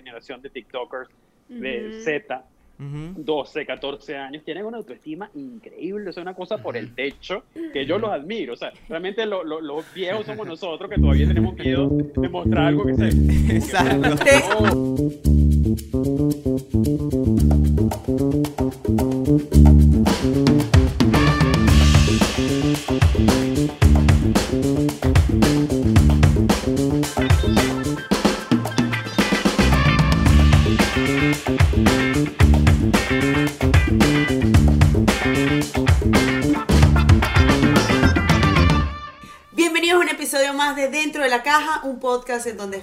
generación de TikTokers de Z, 12, 14 años, tienen una autoestima increíble, es una cosa por el techo que yo los admiro. O sea, realmente los viejos somos nosotros que todavía tenemos miedo de mostrar algo que se. Exacto.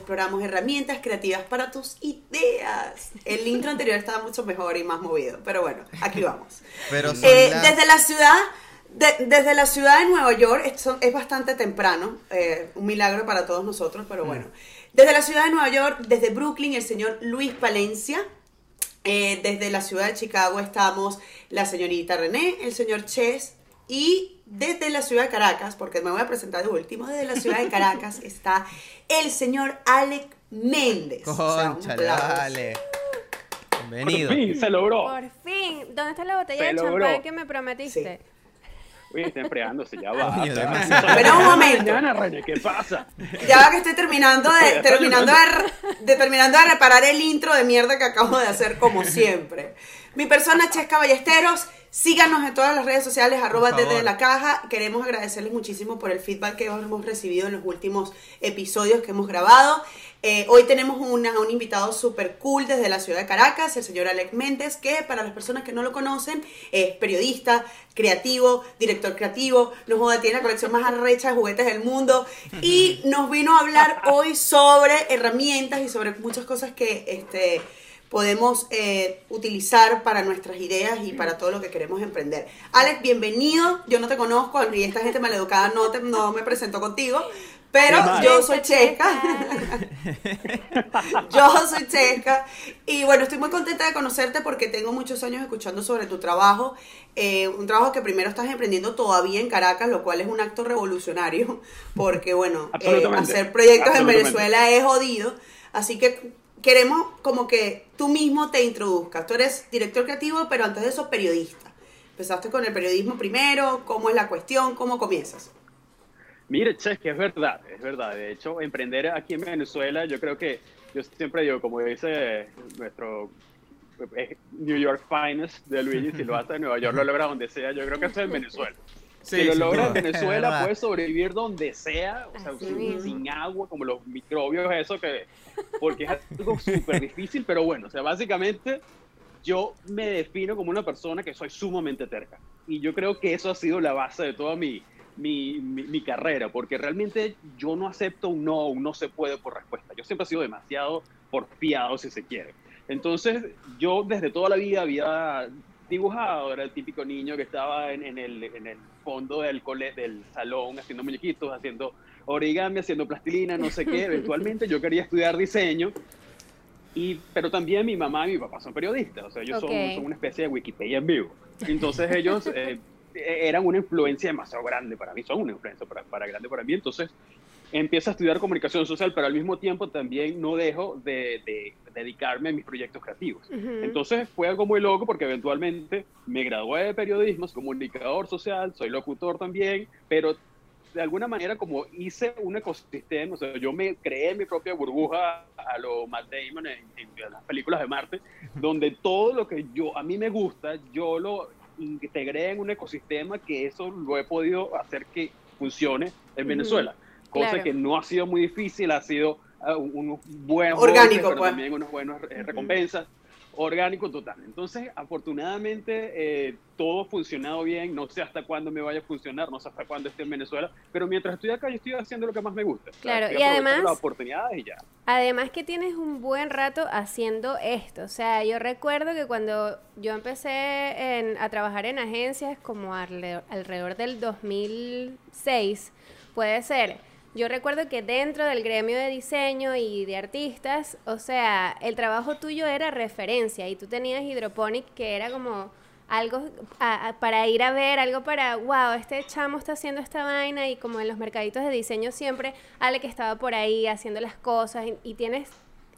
exploramos herramientas creativas para tus ideas. El intro anterior estaba mucho mejor y más movido, pero bueno, aquí vamos. Pero eh, Desde la ciudad... desde la ciudad de Nueva York, es bastante temprano, eh, un milagro para todos nosotros, pero mm. bueno. Desde la ciudad de Nueva York, desde Brooklyn, el señor Luis Palencia. Eh, desde la ciudad de Chicago estamos la señorita René, el señor Ches y desde la ciudad de Caracas, porque me voy a presentar de último, desde la ciudad de Caracas está el señor Alec Méndez. Concha, Bienvenido. Por fin se logró. Por fin. ¿Dónde está la botella de champán que me prometiste? Uy, está enfriándose, ya va. Pero un momento. ¿Qué pasa? Ya va que estoy terminando de, terminando de, terminando de reparar el intro de mierda que acabo de hacer como siempre. Mi persona Chesca Ballesteros Síganos en todas las redes sociales, arroba desde la caja. Queremos agradecerles muchísimo por el feedback que hemos recibido en los últimos episodios que hemos grabado. Eh, hoy tenemos una, un invitado súper cool desde la ciudad de Caracas, el señor Alex Méndez, que para las personas que no lo conocen es periodista, creativo, director creativo, nos joda, tiene la colección más arrecha de juguetes del mundo y nos vino a hablar hoy sobre herramientas y sobre muchas cosas que este, podemos eh, utilizar para nuestras ideas y para todo lo que queremos emprender. Alex, bienvenido. Yo no te conozco y esta gente maleducada no, te, no me presento contigo, pero yo soy checa. yo soy checa. Y bueno, estoy muy contenta de conocerte porque tengo muchos años escuchando sobre tu trabajo. Eh, un trabajo que primero estás emprendiendo todavía en Caracas, lo cual es un acto revolucionario. Porque bueno, eh, hacer proyectos en Venezuela es jodido. Así que queremos como que tú mismo te introduzcas. Tú eres director creativo, pero antes de eso periodista. Empezaste con el periodismo primero, ¿cómo es la cuestión? ¿Cómo comienzas? Mire, Che, que es verdad, es verdad. De hecho, emprender aquí en Venezuela, yo creo que, yo siempre digo, como dice nuestro eh, New York Finest de Luigi, si lo hace en Nueva York, lo logra donde sea, yo creo que eso es en Venezuela si lo logra en Venezuela, puede sobrevivir donde sea, o sea, sin, agua, como los microbios, eso que, porque es algo súper difícil, pero bueno, o sea, básicamente yo me defino como una persona que soy sumamente terca. Y yo creo que eso ha sido la base de toda mi, mi, mi, carrera, porque realmente yo no acepto un no, un no se puede por respuesta. Yo siempre he sido demasiado porfiado, si se quiere. Entonces, yo desde toda la vida había dibujado, era el típico niño que estaba en, en, el, en el, fondo del, cole, del salón haciendo muñequitos, haciendo origami, haciendo plastilina, no sé qué. Eventualmente yo quería estudiar diseño, y, pero también mi mamá y mi papá son periodistas, o sea, ellos son, son, una especie de Wikipedia en vivo. Entonces ellos eh, eran una influencia demasiado grande para mí, son una influencia para, para grande para mí. Entonces empiezo a estudiar comunicación social, pero al mismo tiempo también no dejo de, dedicarme a mis proyectos creativos. Entonces fue algo muy loco porque eventualmente me gradué de periodismo, soy comunicador social, soy locutor también, pero de alguna manera como hice un ecosistema, o sea, yo me creé mi propia burbuja a lo Matt Damon en, en, las películas de Marte, donde todo lo que yo a mí me gusta, yo lo integré en un ecosistema que eso lo he podido hacer que funcione en Venezuela cosa que no ha sido muy difícil, ha sido uh, unos buenos orgánico, pero pues. también unas buenas recompensas. Orgánico total. Entonces, afortunadamente, eh, todo ha funcionado bien. No sé hasta cuándo me vaya a funcionar, no sé hasta cuándo esté en Venezuela, pero mientras estoy acá, yo estoy haciendo lo que más me gusta. Claro, y además. Las oportunidades y ya. Además, que tienes un buen rato haciendo esto. O sea, yo recuerdo que cuando yo empecé a trabajar en agencias, como alrededor del 2006, puede ser yo recuerdo que dentro del gremio de diseño y de artistas, o sea, el trabajo tuyo era referencia y tú tenías Hydroponic que era como algo para ir a ver, algo para, wow, este chamo está haciendo esta vaina y como en los mercaditos de diseño siempre, Ale que estaba por ahí haciendo las cosas y, tienes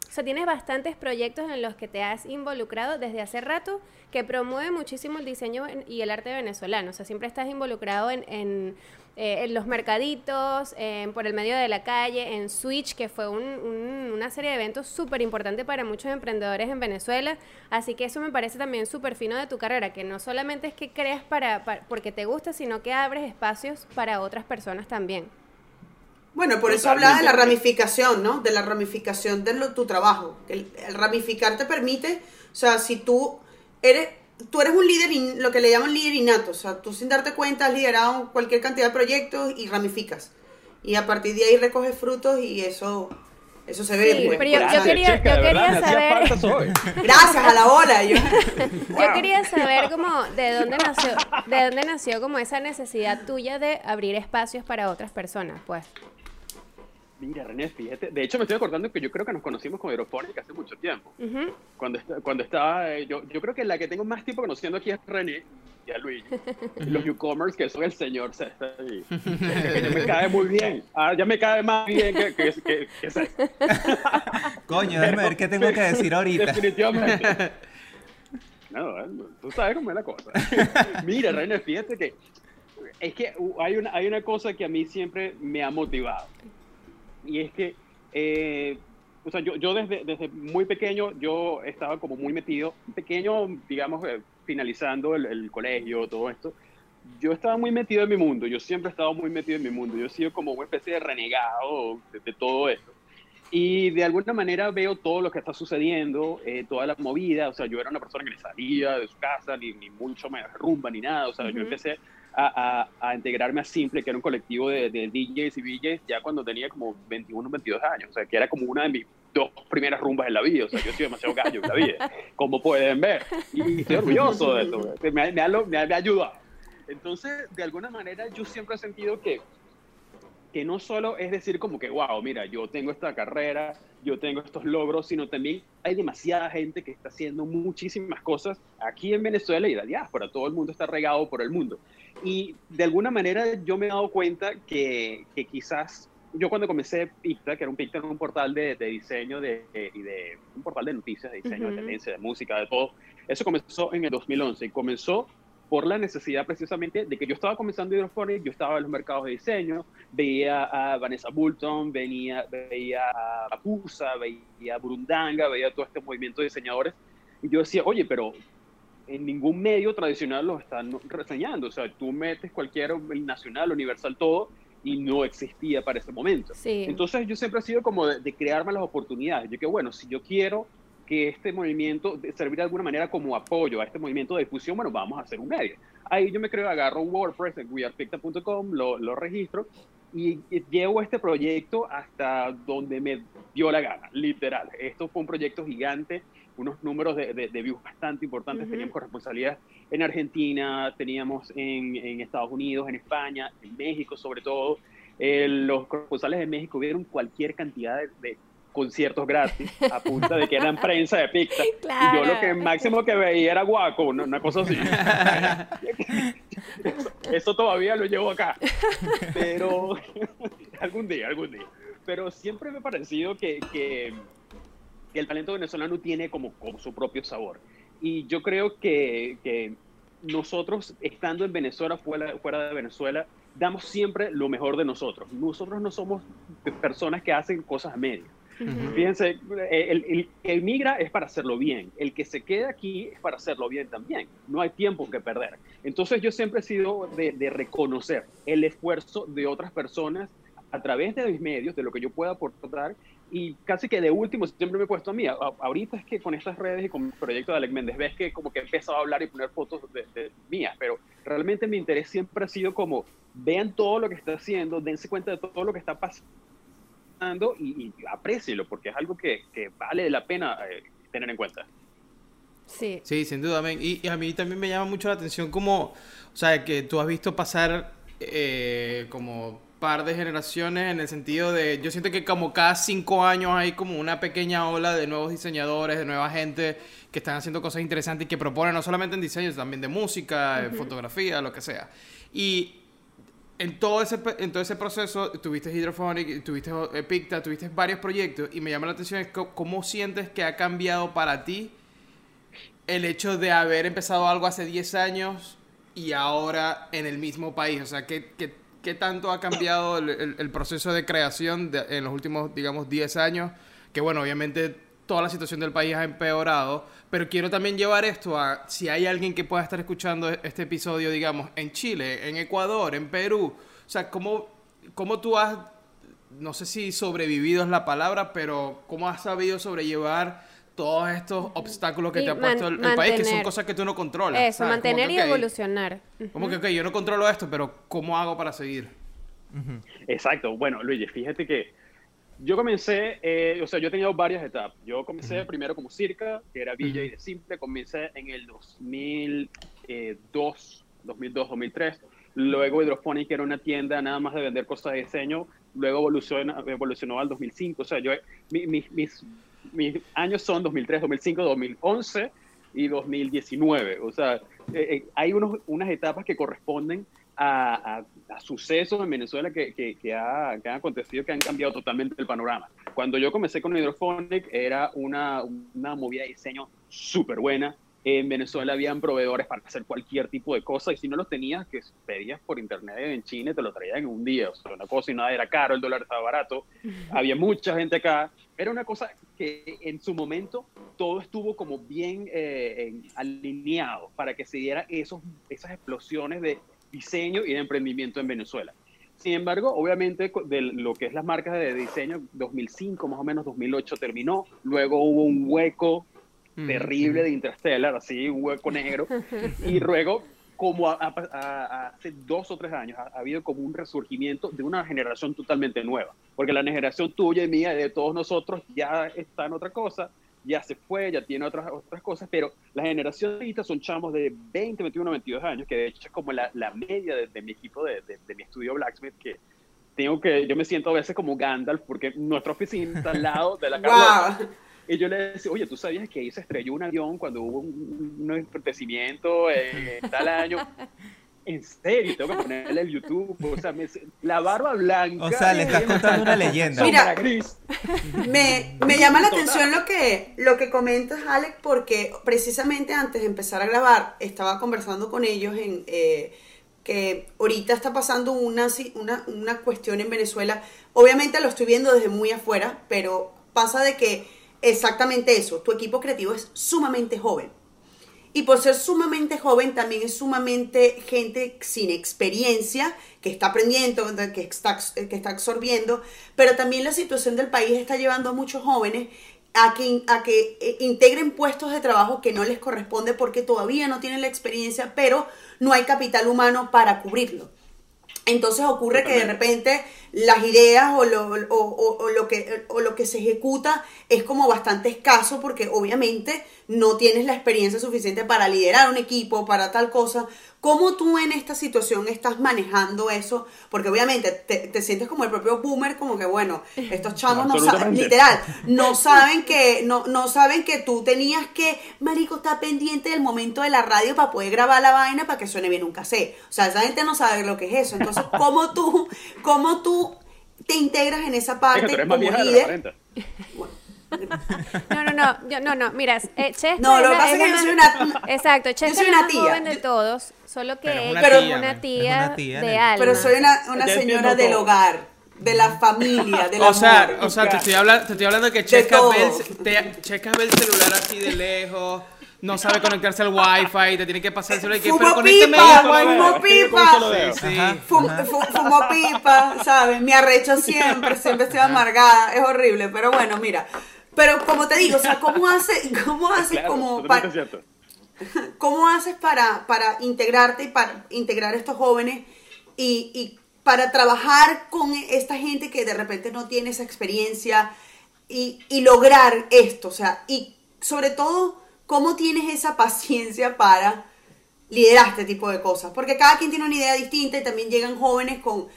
O sea, tienes bastantes proyectos en los que te has involucrado desde hace rato que promueve muchísimo el diseño y el arte venezolano. O sea, siempre estás involucrado en, en, eh, los mercaditos, por el medio de la calle, en Switch, que fue una serie de eventos súper importante para muchos emprendedores en Venezuela. Así que eso me parece también súper fino de tu carrera, que no solamente es que creas para, porque te gusta, sino que abres espacios para otras personas también. Bueno, por eso hablaba de la ramificación, ¿no? De la ramificación de tu trabajo. El, ramificar te permite, o sea, si tú eres, tú eres un líder, lo que le llaman líder innato, o sea, tú sin darte cuenta has liderado cualquier cantidad de proyectos y ramificas. Y a partir de ahí recoges frutos y eso eso se ve. Sí, pero yo, quería, yo quería saber. Gracias a la hora. Yo, yo quería saber cómo de dónde nació, de dónde nació como esa necesidad tuya de abrir espacios para otras personas, pues. Mira, René, fíjate. De hecho, me estoy acordando que yo creo que nos conocimos con Aeropónica hace mucho tiempo. cuando, cuando estaba. Eh, yo, yo creo que la que tengo más tiempo conociendo aquí es René y a Luis. Los newcomers, que son el señor César. Y, que, me cae muy bien. Ah, ya me cae más bien que, que, que, Coño, déjame ver qué tengo que decir ahorita. Definitivamente. No, tú sabes cómo es la cosa. Mira, René, fíjate que. Es que hay una, hay una cosa que a mí siempre me ha motivado y es que, eh, o sea, yo, yo desde, desde muy pequeño, yo estaba como muy metido, pequeño, digamos, eh, finalizando el, el, colegio, todo esto, yo estaba muy metido en mi mundo, yo siempre he estado muy metido en mi mundo, yo he sido como una especie de renegado de, todo esto. Y de alguna manera veo todo lo que está sucediendo, eh, toda la movida, o sea, yo era una persona que ni salía de su casa, ni, ni mucho me rumba, ni nada, o sea, yo empecé a, integrarme a Simple, que era un colectivo de, DJs y DJs, ya cuando tenía como 21, 22 años. O sea, que era como una de mis dos primeras rumbas en la vida. O sea, yo soy demasiado gallo en la vida, como pueden ver. Y estoy orgulloso de eso. Me, me, ha, me ha ayudado. Entonces, de alguna manera, yo siempre he sentido que que no solo es decir como que, wow, mira, yo tengo esta carrera, yo tengo estos logros, sino también hay demasiada gente que está haciendo muchísimas cosas aquí en Venezuela y la diáspora, todo el mundo está regado por el mundo. Y de alguna manera yo me he dado cuenta que, que quizás yo cuando comencé Picta, que era un Picta un portal de, de diseño de, y de un portal de noticias, de diseño, de tendencia, de música, de todo, eso comenzó en el 2011 y comenzó por la necesidad precisamente de que yo estaba comenzando Hidrophonic, yo estaba en los mercados de diseño, veía a Vanessa Bulton, venía, veía a Papusa, veía a Burundanga, veía todo este movimiento de diseñadores, y yo decía, oye, pero en ningún medio tradicional los están reseñando. O sea, tú metes cualquier nacional, universal, todo, y no existía para ese momento. Entonces yo siempre he sido como de, crearme las oportunidades. Yo que bueno, si yo quiero que este movimiento servir de alguna manera como apoyo a este movimiento de difusión, bueno, vamos a hacer un medio. Ahí yo me creo, agarro un WordPress en wearepicta.com, lo, lo registro y, llevo este proyecto hasta donde me dio la gana, literal. Esto fue un proyecto gigante unos números de, de, views bastante importantes. Teníamos corresponsabilidad en Argentina, teníamos en, en, Estados Unidos, en España, en México sobre todo. Eh, los corresponsales de México vieron cualquier cantidad de, conciertos gratis a punta de que eran prensa de pizza. Y yo lo que máximo que veía era guaco, una, cosa así. eso, todavía lo llevo acá. Pero algún día, algún día. Pero siempre me ha parecido que, que que el talento venezolano tiene como, como su propio sabor. Y yo creo que, que nosotros, estando en Venezuela, fuera, fuera de Venezuela, damos siempre lo mejor de nosotros. Nosotros no somos personas que hacen cosas a medio. Fíjense, el, el, que migra es para hacerlo bien, el que se queda aquí es para hacerlo bien también, no hay tiempo que perder. Entonces yo siempre he sido de, de reconocer el esfuerzo de otras personas a través de mis medios, de lo que yo pueda aportar y casi que de último siempre me he puesto a mí. ahorita es que con estas redes y con el proyecto de Alec Méndez ves que como que he empezado a hablar y poner fotos de, mías, pero realmente mi interés siempre ha sido como vean todo lo que está haciendo, dense cuenta de todo lo que está pasando y, y aprécielo porque es algo que, que vale la pena eh, tener en cuenta. Sí. Sí, sin duda. Y, y, a mí también me llama mucho la atención como, o sea, que tú has visto pasar eh, como par de generaciones en el sentido de, yo siento que como cada cinco años hay como una pequeña ola de nuevos diseñadores, de nueva gente que están haciendo cosas interesantes y que proponen no solamente en diseño, también de música, fotografía, lo que sea. Y en todo ese, en todo ese proceso tuviste Hydrophonic, tuviste Picta, tuviste varios proyectos y me llama la atención es cómo sientes que ha cambiado para ti el hecho de haber empezado algo hace 10 años y ahora en el mismo país. O sea, ¿qué, qué, qué tanto ha cambiado el, el, proceso de creación en los últimos, digamos, 10 años? Que bueno, obviamente toda la situación del país ha empeorado, pero quiero también llevar esto a si hay alguien que pueda estar escuchando este episodio, digamos, en Chile, en Ecuador, en Perú. O sea, ¿cómo, cómo tú has, no sé si sobrevivido es la palabra, pero cómo has sabido sobrellevar todos estos obstáculos que te ha puesto el, país, que son cosas que tú no controlas. Eso, mantener y evolucionar. Como que, ok, yo no controlo esto, pero ¿cómo hago para seguir? Exacto. Bueno, Luis, fíjate que yo comencé, eh, o sea, yo he tenido varias etapas. Yo comencé primero como circa, que era Villa y de Simple. Comencé en el 2002, 2002, 2003. Luego Hydrophonic, que era una tienda nada más de vender cosas de diseño. Luego evolucionó, evolucionó al 2005. O sea, yo, mis, mis, mis años son 2003, 2005, 2011 y 2019. O sea, eh, eh, hay unos, unas etapas que corresponden a, sucesos en Venezuela que, que, que, ha, que, han acontecido, que han cambiado totalmente el panorama. Cuando yo comencé con Hydrophonic era una, una movida de diseño súper buena. En Venezuela habían proveedores para hacer cualquier tipo de cosa y si no los tenías, que pedías por internet en China, te lo traían en un día. O sea, una cosa y nada era caro, el dólar estaba barato. Había mucha gente acá. Era una cosa que en su momento todo estuvo como bien eh, alineado para que se diera esos, esas explosiones de diseño y de emprendimiento en Venezuela. Sin embargo, obviamente, de lo que es las marcas de diseño, 2005, más o menos 2008 terminó, luego hubo un hueco terrible de Interstellar, así, un hueco negro, y luego, como hace dos o tres años, ha, habido como un resurgimiento de una generación totalmente nueva, porque la generación tuya y mía, de todos nosotros, ya está en otra cosa, ya se fue, ya tiene otras, otras cosas, pero la generación ahorita son chamos de 20, 21, 22 años, que de hecho es como la, la media de, mi equipo de, de, mi estudio Blacksmith, que tengo que, yo me siento a veces como Gandalf, porque nuestra oficina está al lado de la casa. Y yo le decía, oye, ¿tú sabías que ahí se estrelló un avión cuando hubo un, un acontecimiento en tal año? en serio, tengo que ponerle el YouTube. O sea, la barba blanca. O sea, le estás contando una leyenda. Mira, me, me llama la atención lo que, lo que comentas, Alex, porque precisamente antes de empezar a grabar, estaba conversando con ellos en. Eh, que ahorita está pasando una, una, una cuestión en Venezuela. Obviamente lo estoy viendo desde muy afuera, pero pasa de que exactamente eso, tu equipo creativo es sumamente joven y por ser sumamente joven, también es sumamente gente sin experiencia, que está aprendiendo, que está, que está absorbiendo, pero también la situación del país está llevando a muchos jóvenes a que, a que eh, integren puestos de trabajo que no les corresponde porque todavía no tienen la experiencia, pero no hay capital humano para cubrirlo. Entonces ocurre que de repente las ideas o lo, o, lo que, o lo que se ejecuta es como bastante escaso porque obviamente no tienes la experiencia suficiente para liderar un equipo, para tal cosa. ¿Cómo tú en esta situación estás manejando eso? Porque obviamente te, sientes como el propio boomer, como que bueno, estos chamos no saben, literal, no saben que, no, no saben que tú tenías que, marico, está pendiente del momento de la radio para poder grabar la vaina para que suene bien un cassette. O sea, esa gente no sabe lo que es eso. Entonces, ¿cómo tú, cómo tú te integras en esa parte como líder? No, no, no, yo, no, no, mira, eh, Chester No, lo que pasa es que yo soy una... Exacto, Chester es una tía. joven de todos, solo que ella es una tía, de alma. Pero soy una, una señora del hogar, de la familia, del o Sea, o sea, te estoy hablando, te estoy hablando de que Checa ve, ve el celular así de lejos no sabe conectarse al wifi, te tiene que pasar el celular. Fumo pero pipa, fumo pipa. Sí, fumo, pipa, ¿sabes? Me arrecho siempre, siempre estoy amargada. Es horrible, pero bueno, mira. Pero como te digo, o sea, ¿cómo haces, cómo haces como para, ¿Cómo haces para, para integrarte y para integrar a estos jóvenes y, y para trabajar con esta gente que de repente no tiene esa experiencia y, y lograr esto? O sea, y sobre todo, ¿cómo tienes esa paciencia para liderar este tipo de cosas? Porque cada quien tiene una idea distinta y también llegan jóvenes con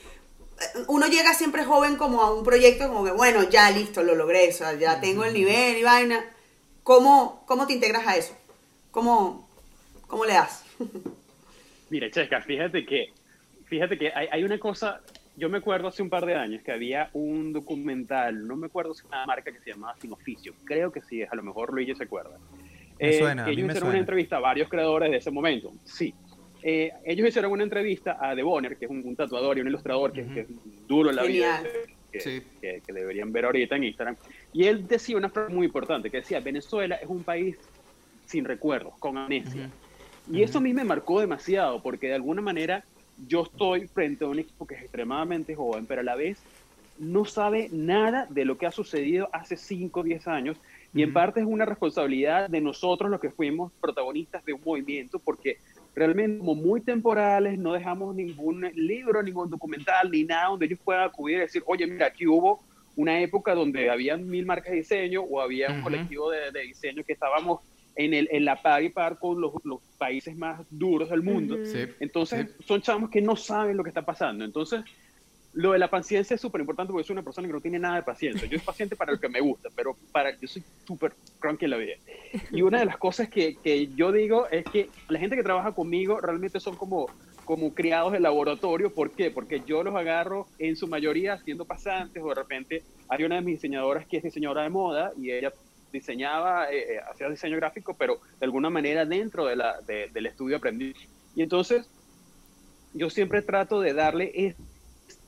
uno llega siempre joven como a un proyecto como que, bueno, ya listo, lo logré, o sea, ya tengo el nivel y vaina. ¿Cómo, cómo te integras a eso? ¿Cómo, cómo le das? Mira, Chesca, fíjate que fíjate que hay, hay una cosa, yo me acuerdo hace un par de años que había un documental, no me acuerdo si es una marca que se llamaba Sin Oficio, creo que sí, a lo mejor Luigi se acuerda. Eh, suena, a que mí ellos me hicieron una entrevista a varios creadores de ese momento, sí. Eh, ellos hicieron una entrevista a De Bonner, que es un, un tatuador y un ilustrador que, que es duro en la Genial. vida, que, Sí. que- que deberían ver ahorita en Instagram. Y él decía una frase muy importante, que decía, Venezuela es un país sin recuerdos, con amnesia. Y eso a mí me marcó demasiado, porque de alguna manera yo estoy frente a un equipo que es extremadamente joven, pero a la vez no sabe nada de lo que ha sucedido hace 5 o 10 años. Y en parte es una responsabilidad de nosotros los que fuimos protagonistas de un movimiento, porque realmente como muy temporales, no dejamos ningún libro, ningún documental, ni nada donde ellos puedan acudir y decir, oye, mira, aquí hubo una época donde habían mil marcas de diseño o había un colectivo de, de diseño que estábamos en, el, en la par y par con los, los países más duros del mundo. Sí. Entonces, son chavos que no saben lo que está pasando. Entonces, lo de la paciencia es súper importante porque soy una persona que no tiene nada de paciencia. Yo soy paciente para lo que me gusta, pero para yo soy súper cranky en la vida. Y una de las cosas que, que yo digo es que la gente que trabaja conmigo realmente son como, como criados de laboratorio. ¿Por qué? Porque yo los agarro en su mayoría siendo pasantes o de repente hay una de mis diseñadoras que es diseñadora de moda y ella diseñaba, eh, eh, hacía diseño gráfico, pero de alguna manera dentro de del estudio aprendí. Y entonces yo siempre trato de darle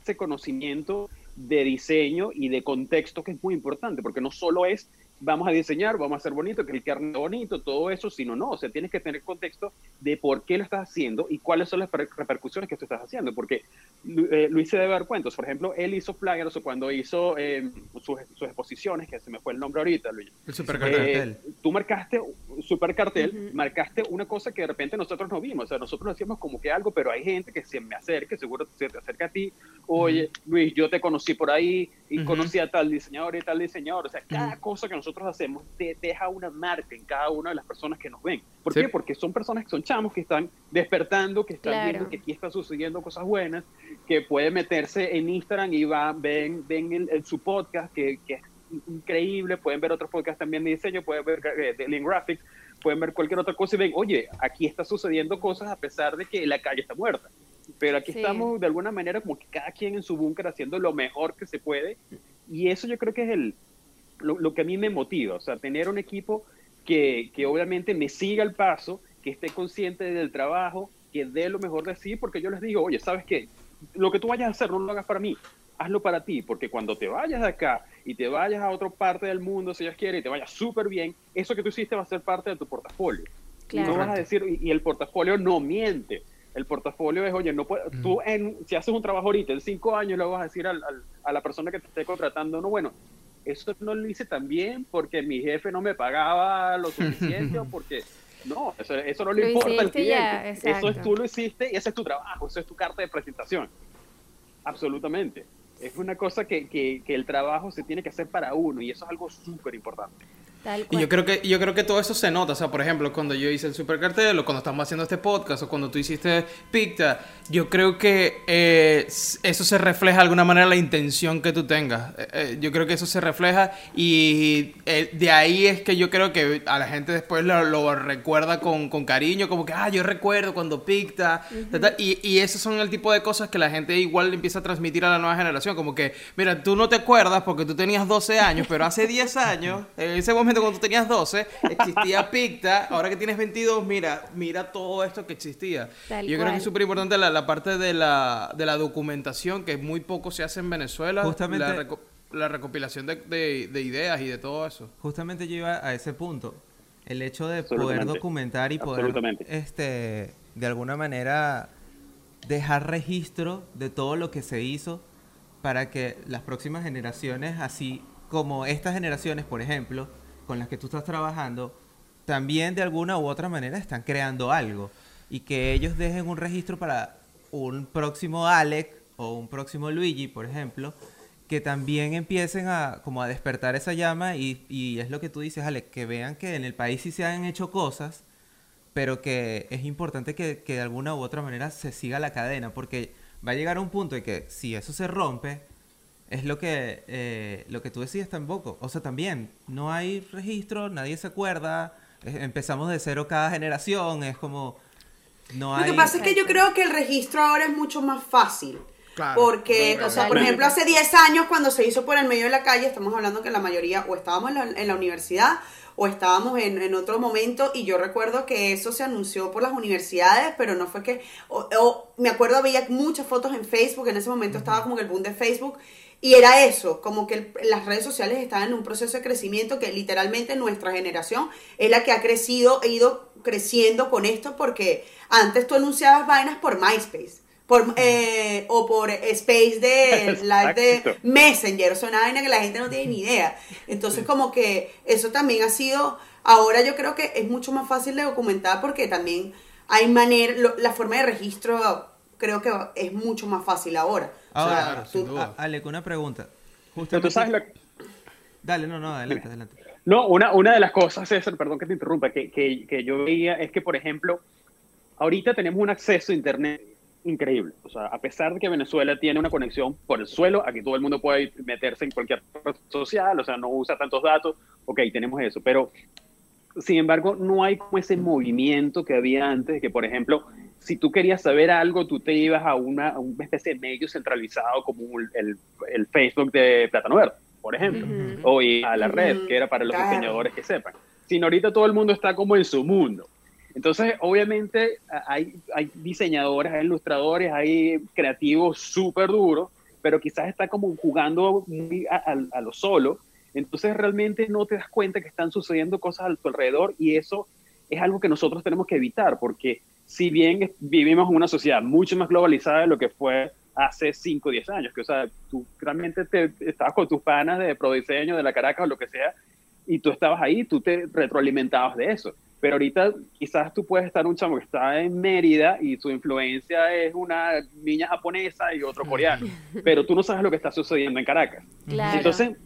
ese conocimiento de diseño y de contexto que es muy importante, porque no solo es vamos a diseñar, vamos a hacer bonito, que el carne bonito, todo eso, sino no, o sea, tienes que tener contexto de por qué lo estás haciendo y cuáles son las per- repercusiones que tú estás haciendo, porque eh, Luis se debe dar cuenta, por ejemplo, él hizo flyers o cuando hizo eh, sus, sus exposiciones, que se me fue el nombre ahorita, Luis, El super eh, cartel. tú marcaste un super cartel, Ujú. marcaste una cosa que de repente nosotros no vimos, o sea, nosotros hacíamos como que algo, pero hay gente que se me acerca, seguro se te acerca a ti, oye, Luis, yo te conocí por ahí y Ujú. conocí a tal diseñador y tal diseñador, o sea, cada Ujú. cosa que nosotros hacemos te deja una marca en cada una de las personas que nos ven. ¿Por Sí. qué? Porque son personas que son chamos que están despertando, que están Claro. viendo que aquí está sucediendo cosas buenas, que pueden meterse en Instagram y van, ven, ven el, el- su podcast, que, que es increíble, pueden ver otros podcasts también de diseño, pueden ver eh, de Lean Graphics, pueden ver cualquier otra cosa y ven, oye, aquí está sucediendo cosas a pesar de que la calle está muerta. Pero aquí Sí. estamos de alguna manera como que cada quien en su búnker haciendo lo mejor que se puede. Y eso yo creo que es el, lo, lo que a mí me motiva, o sea, tener un equipo que, que obviamente me siga el paso, que esté consciente del trabajo, que dé lo mejor de sí, porque yo les digo, oye, ¿sabes qué? Lo que tú vayas a hacer no lo hagas para mí, hazlo para ti, porque cuando te vayas de acá y te vayas a otra parte del mundo, si Dios quiere, y te vayas súper bien, eso que tú hiciste va a ser parte de tu portafolio. Claro. Y no vas a decir, y, y el portafolio no miente. El portafolio es, oye, no puede, tú en, si haces un trabajo ahorita, en cinco años le vas a decir al- al- a la persona que te esté contratando, no, bueno, eso no lo hice tan bien porque mi jefe no me pagaba lo suficiente o porque... No, eso, eso no le Lo importa al ya, cliente. eso es tú lo hiciste y ese es tu trabajo, eso es tu carta de presentación. Absolutamente. Es una cosa que, que, que el trabajo se tiene que hacer para uno y eso es algo súper importante. Y yo creo que yo creo que todo eso se nota, o sea, por ejemplo, cuando yo hice el super cartel o cuando estamos haciendo este podcast o cuando tú hiciste Picta, yo creo que eh, eso se refleja de alguna manera la intención que tú tengas. Eh, eh, yo creo que eso se refleja y eh, de ahí es que yo creo que a la gente después lo, lo recuerda con, con cariño, como que, ah, yo recuerdo cuando Picta, ta, ta", y, y esos son el tipo de cosas que la gente igual empieza a transmitir a la nueva generación, como que, mira, tú no te acuerdas porque tú tenías 12 años, pero hace 10 años, en ese momento cuando tú tenías 12, existía Picta, ahora que tienes 22, mira, mira todo esto que existía. Tal yo creo que es súper importante la, la parte de la, de la documentación, que muy poco se hace en Venezuela, Justamente- la, reco- la recopilación de, de- de ideas y de todo eso. Justamente yo iba a ese punto. El hecho de poder documentar y poder, este, de alguna manera, dejar registro de todo lo que se hizo para que las próximas generaciones, así como estas generaciones, por ejemplo, con las que tú estás trabajando, también de alguna u otra manera están creando algo. Y que ellos dejen un registro para un próximo Alec o un próximo Luigi, por ejemplo, que también empiecen a como a despertar esa llama y, es lo que tú dices, Alec, que vean que en el país sí se han hecho cosas, pero que es importante que, que de alguna u otra manera se siga la cadena, porque va a llegar un punto en que si eso se rompe, es lo que, eh, lo que tú decías tampoco. O sea, también no hay registro, nadie se acuerda, eh, empezamos de cero cada generación, es como... No Lo que hay- pasa es que yo creo que el registro ahora es mucho más fácil. Claro. Porque, o sea, por ejemplo, hace 10 años cuando se hizo por el medio de la calle, estamos hablando que la mayoría o estábamos en la, en la universidad o estábamos en, en otro momento y yo recuerdo que eso se anunció por las universidades, pero no fue que, o, o me acuerdo había muchas fotos en Facebook, en ese momento estaba como que el boom de Facebook y era eso, como que el- las redes sociales estaban en un proceso de crecimiento que literalmente nuestra generación es la que ha crecido, e ido creciendo con esto porque antes tú anunciabas vainas por MySpace. Por, eh, o por Space de live de. Messenger, o sea, una vaina que la gente no tiene ni idea. Entonces, como que eso también ha sido, ahora yo creo que es mucho más fácil de documentar porque también hay manera, lo- la forma de registro creo que es mucho más fácil ahora. O Ahora, sea, Claro, tú- sin duda. A- Alec, una pregunta. Pero tú sabes lo Dale, no, no, adelante, adelante. No, una, una de las cosas, César, perdón que te interrumpa, que, que, que yo veía es que, por ejemplo, ahorita tenemos un acceso a Internet increíble. O sea, a pesar de que Venezuela tiene una conexión por el suelo, aquí todo el mundo puede meterse en cualquier red social, o sea, no usa tantos datos, ok, tenemos eso, pero sin embargo, no hay como ese movimiento que había antes, que por ejemplo, si tú querías saber algo, tú te ibas a una, a una especie de medio centralizado como el, el Facebook de Plátano Verde, por ejemplo, Ujú. o y a la red, que era para los claro. diseñadores que sepan. Sino ahorita todo el mundo está como en su mundo. Entonces, obviamente, hay, hay diseñadores, hay ilustradores, hay creativos súper duros, pero quizás está como jugando muy a, a- a lo solo. Entonces, realmente no te das cuenta que están sucediendo cosas a tu alrededor y eso es algo que nosotros tenemos que evitar, porque si bien vivimos en una sociedad mucho más globalizada de lo que fue hace 5 o 10 años, que o sea, tú realmente te, estabas con tus panas de Prodiseño, de la Caracas o lo que sea, y tú estabas ahí, tú te retroalimentabas de eso. Pero ahorita quizás tú puedes estar un chamo que está en Mérida y su influencia es una niña japonesa y otro coreano, pero tú no sabes lo que está sucediendo en Caracas. Claro. Entonces,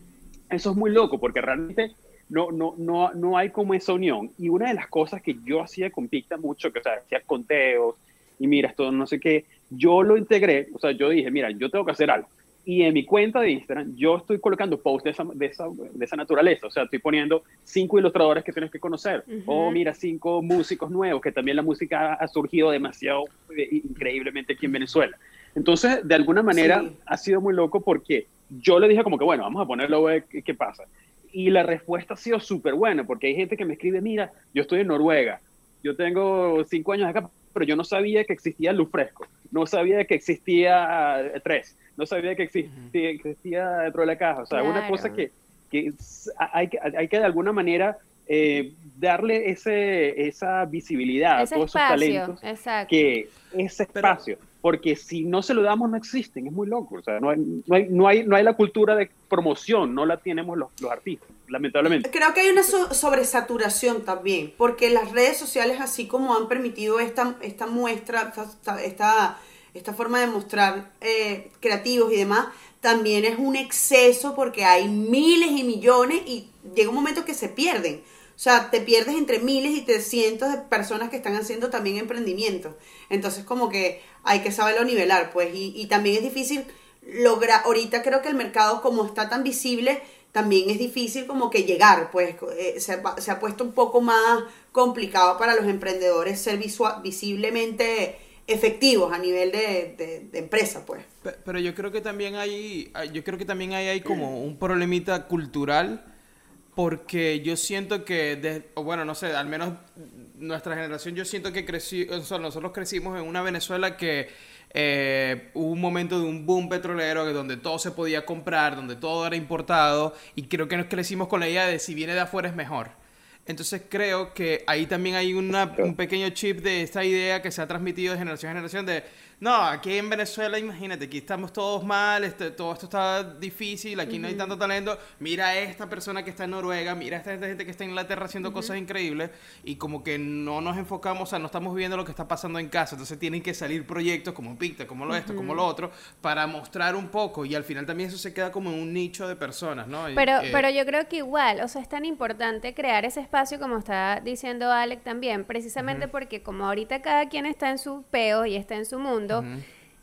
eso es muy loco porque realmente no, no, no, no hay como esa unión. Y una de las cosas que yo hacía con Picta mucho, que o sea, hacía conteos y mira, esto no sé qué, yo lo integré, o sea, yo dije, mira, yo tengo que hacer algo. Y en mi cuenta de Instagram, yo estoy colocando posts de esa, de esa, de esa naturaleza. O sea, estoy poniendo cinco ilustradores que tienes que conocer. O mira, cinco músicos nuevos, que también la música ha surgido demasiado eh, increíblemente aquí en Venezuela. Entonces, de alguna manera, Sí. ha sido muy loco porque yo le dije como que, bueno, vamos a ponerlo a ver qué, qué pasa. Y la respuesta ha sido súper buena, porque hay gente que me escribe, mira, yo estoy en Noruega, yo tengo cinco años acá, pero yo no sabía que existía Luz Fresco, no sabía que existía Tres, no sabía que existía, existía dentro de la caja. O sea, una Claro. cosa que, que hay, que hay que de alguna manera eh, darle ese, esa visibilidad Ese a todos esos espacio, talentos exacto. que ese Pero- espacio, porque si no se lo damos no existen, es muy loco, o sea, no hay, no hay, no hay, no hay la cultura de promoción, no la tenemos los, los artistas, lamentablemente. Creo que hay una so- sobresaturación también, porque las redes sociales, así como han permitido esta, esta muestra, esta, esta, esta forma de mostrar eh, creativos y demás, también es un exceso porque hay miles y millones y llega un momento que se pierden. O sea, te pierdes entre miles y te cientos de personas que están haciendo también emprendimientos. Entonces, como que hay que saberlo nivelar, pues. Y, y también es difícil lograr. Ahorita creo que el mercado, como está tan visible, también es difícil como que llegar, pues. eh, se, ha, puesto un poco más complicado para los emprendedores ser visiblemente efectivos a nivel de, de- empresa, pues. Pe- Pero yo creo que también hay- yo creo que también hay, hay como un problemita cultural porque yo siento que, de- o bueno, no sé, al menos nuestra generación, yo siento que crecí, o sea, nosotros crecimos en una Venezuela que eh, hubo un momento de un boom petrolero donde todo se podía comprar, donde todo era importado y creo que nos crecimos con la idea de si viene de afuera es mejor. Entonces creo que ahí también hay una- un pequeño chip de esta idea que se ha transmitido de generación a generación de, no, aquí en Venezuela, imagínate, aquí estamos todos mal, este, todo esto está difícil, aquí no hay tanto talento, mira a esta persona que está en Noruega, mira a esta gente que está en Inglaterra haciendo cosas increíbles y como que no nos enfocamos, o sea, no estamos viendo lo que está pasando en casa, entonces tienen que salir proyectos como Picta, como lo esto, como lo otro, para mostrar un poco y al final también eso se queda como en un nicho de personas, ¿no? Pero, eh, pero yo creo que igual, o sea, es tan importante crear ese espacio como está diciendo Alec también, precisamente porque como ahorita cada quien está en su peo y está en su mundo,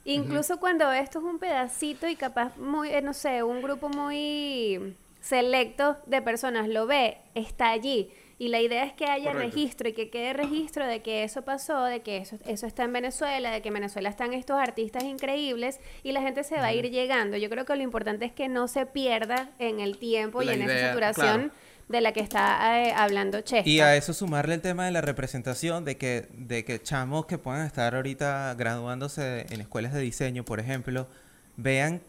incluso cuando esto es un pedacito y capaz muy, eh, no sé, un grupo muy selecto de personas lo ve, está allí. Y la idea es que haya Correcto. registro y que quede registro de que eso pasó, de que eso, eso está en Venezuela, de que en Venezuela están estos artistas increíbles y la gente se va a ir llegando. Yo creo que lo importante es que no se pierda en el tiempo y en esa saturación claro. De la que está eh, hablando Chester. Y a eso sumarle el tema de la representación, de que, de que chamos que puedan estar ahorita graduándose en escuelas de diseño, por ejemplo, vean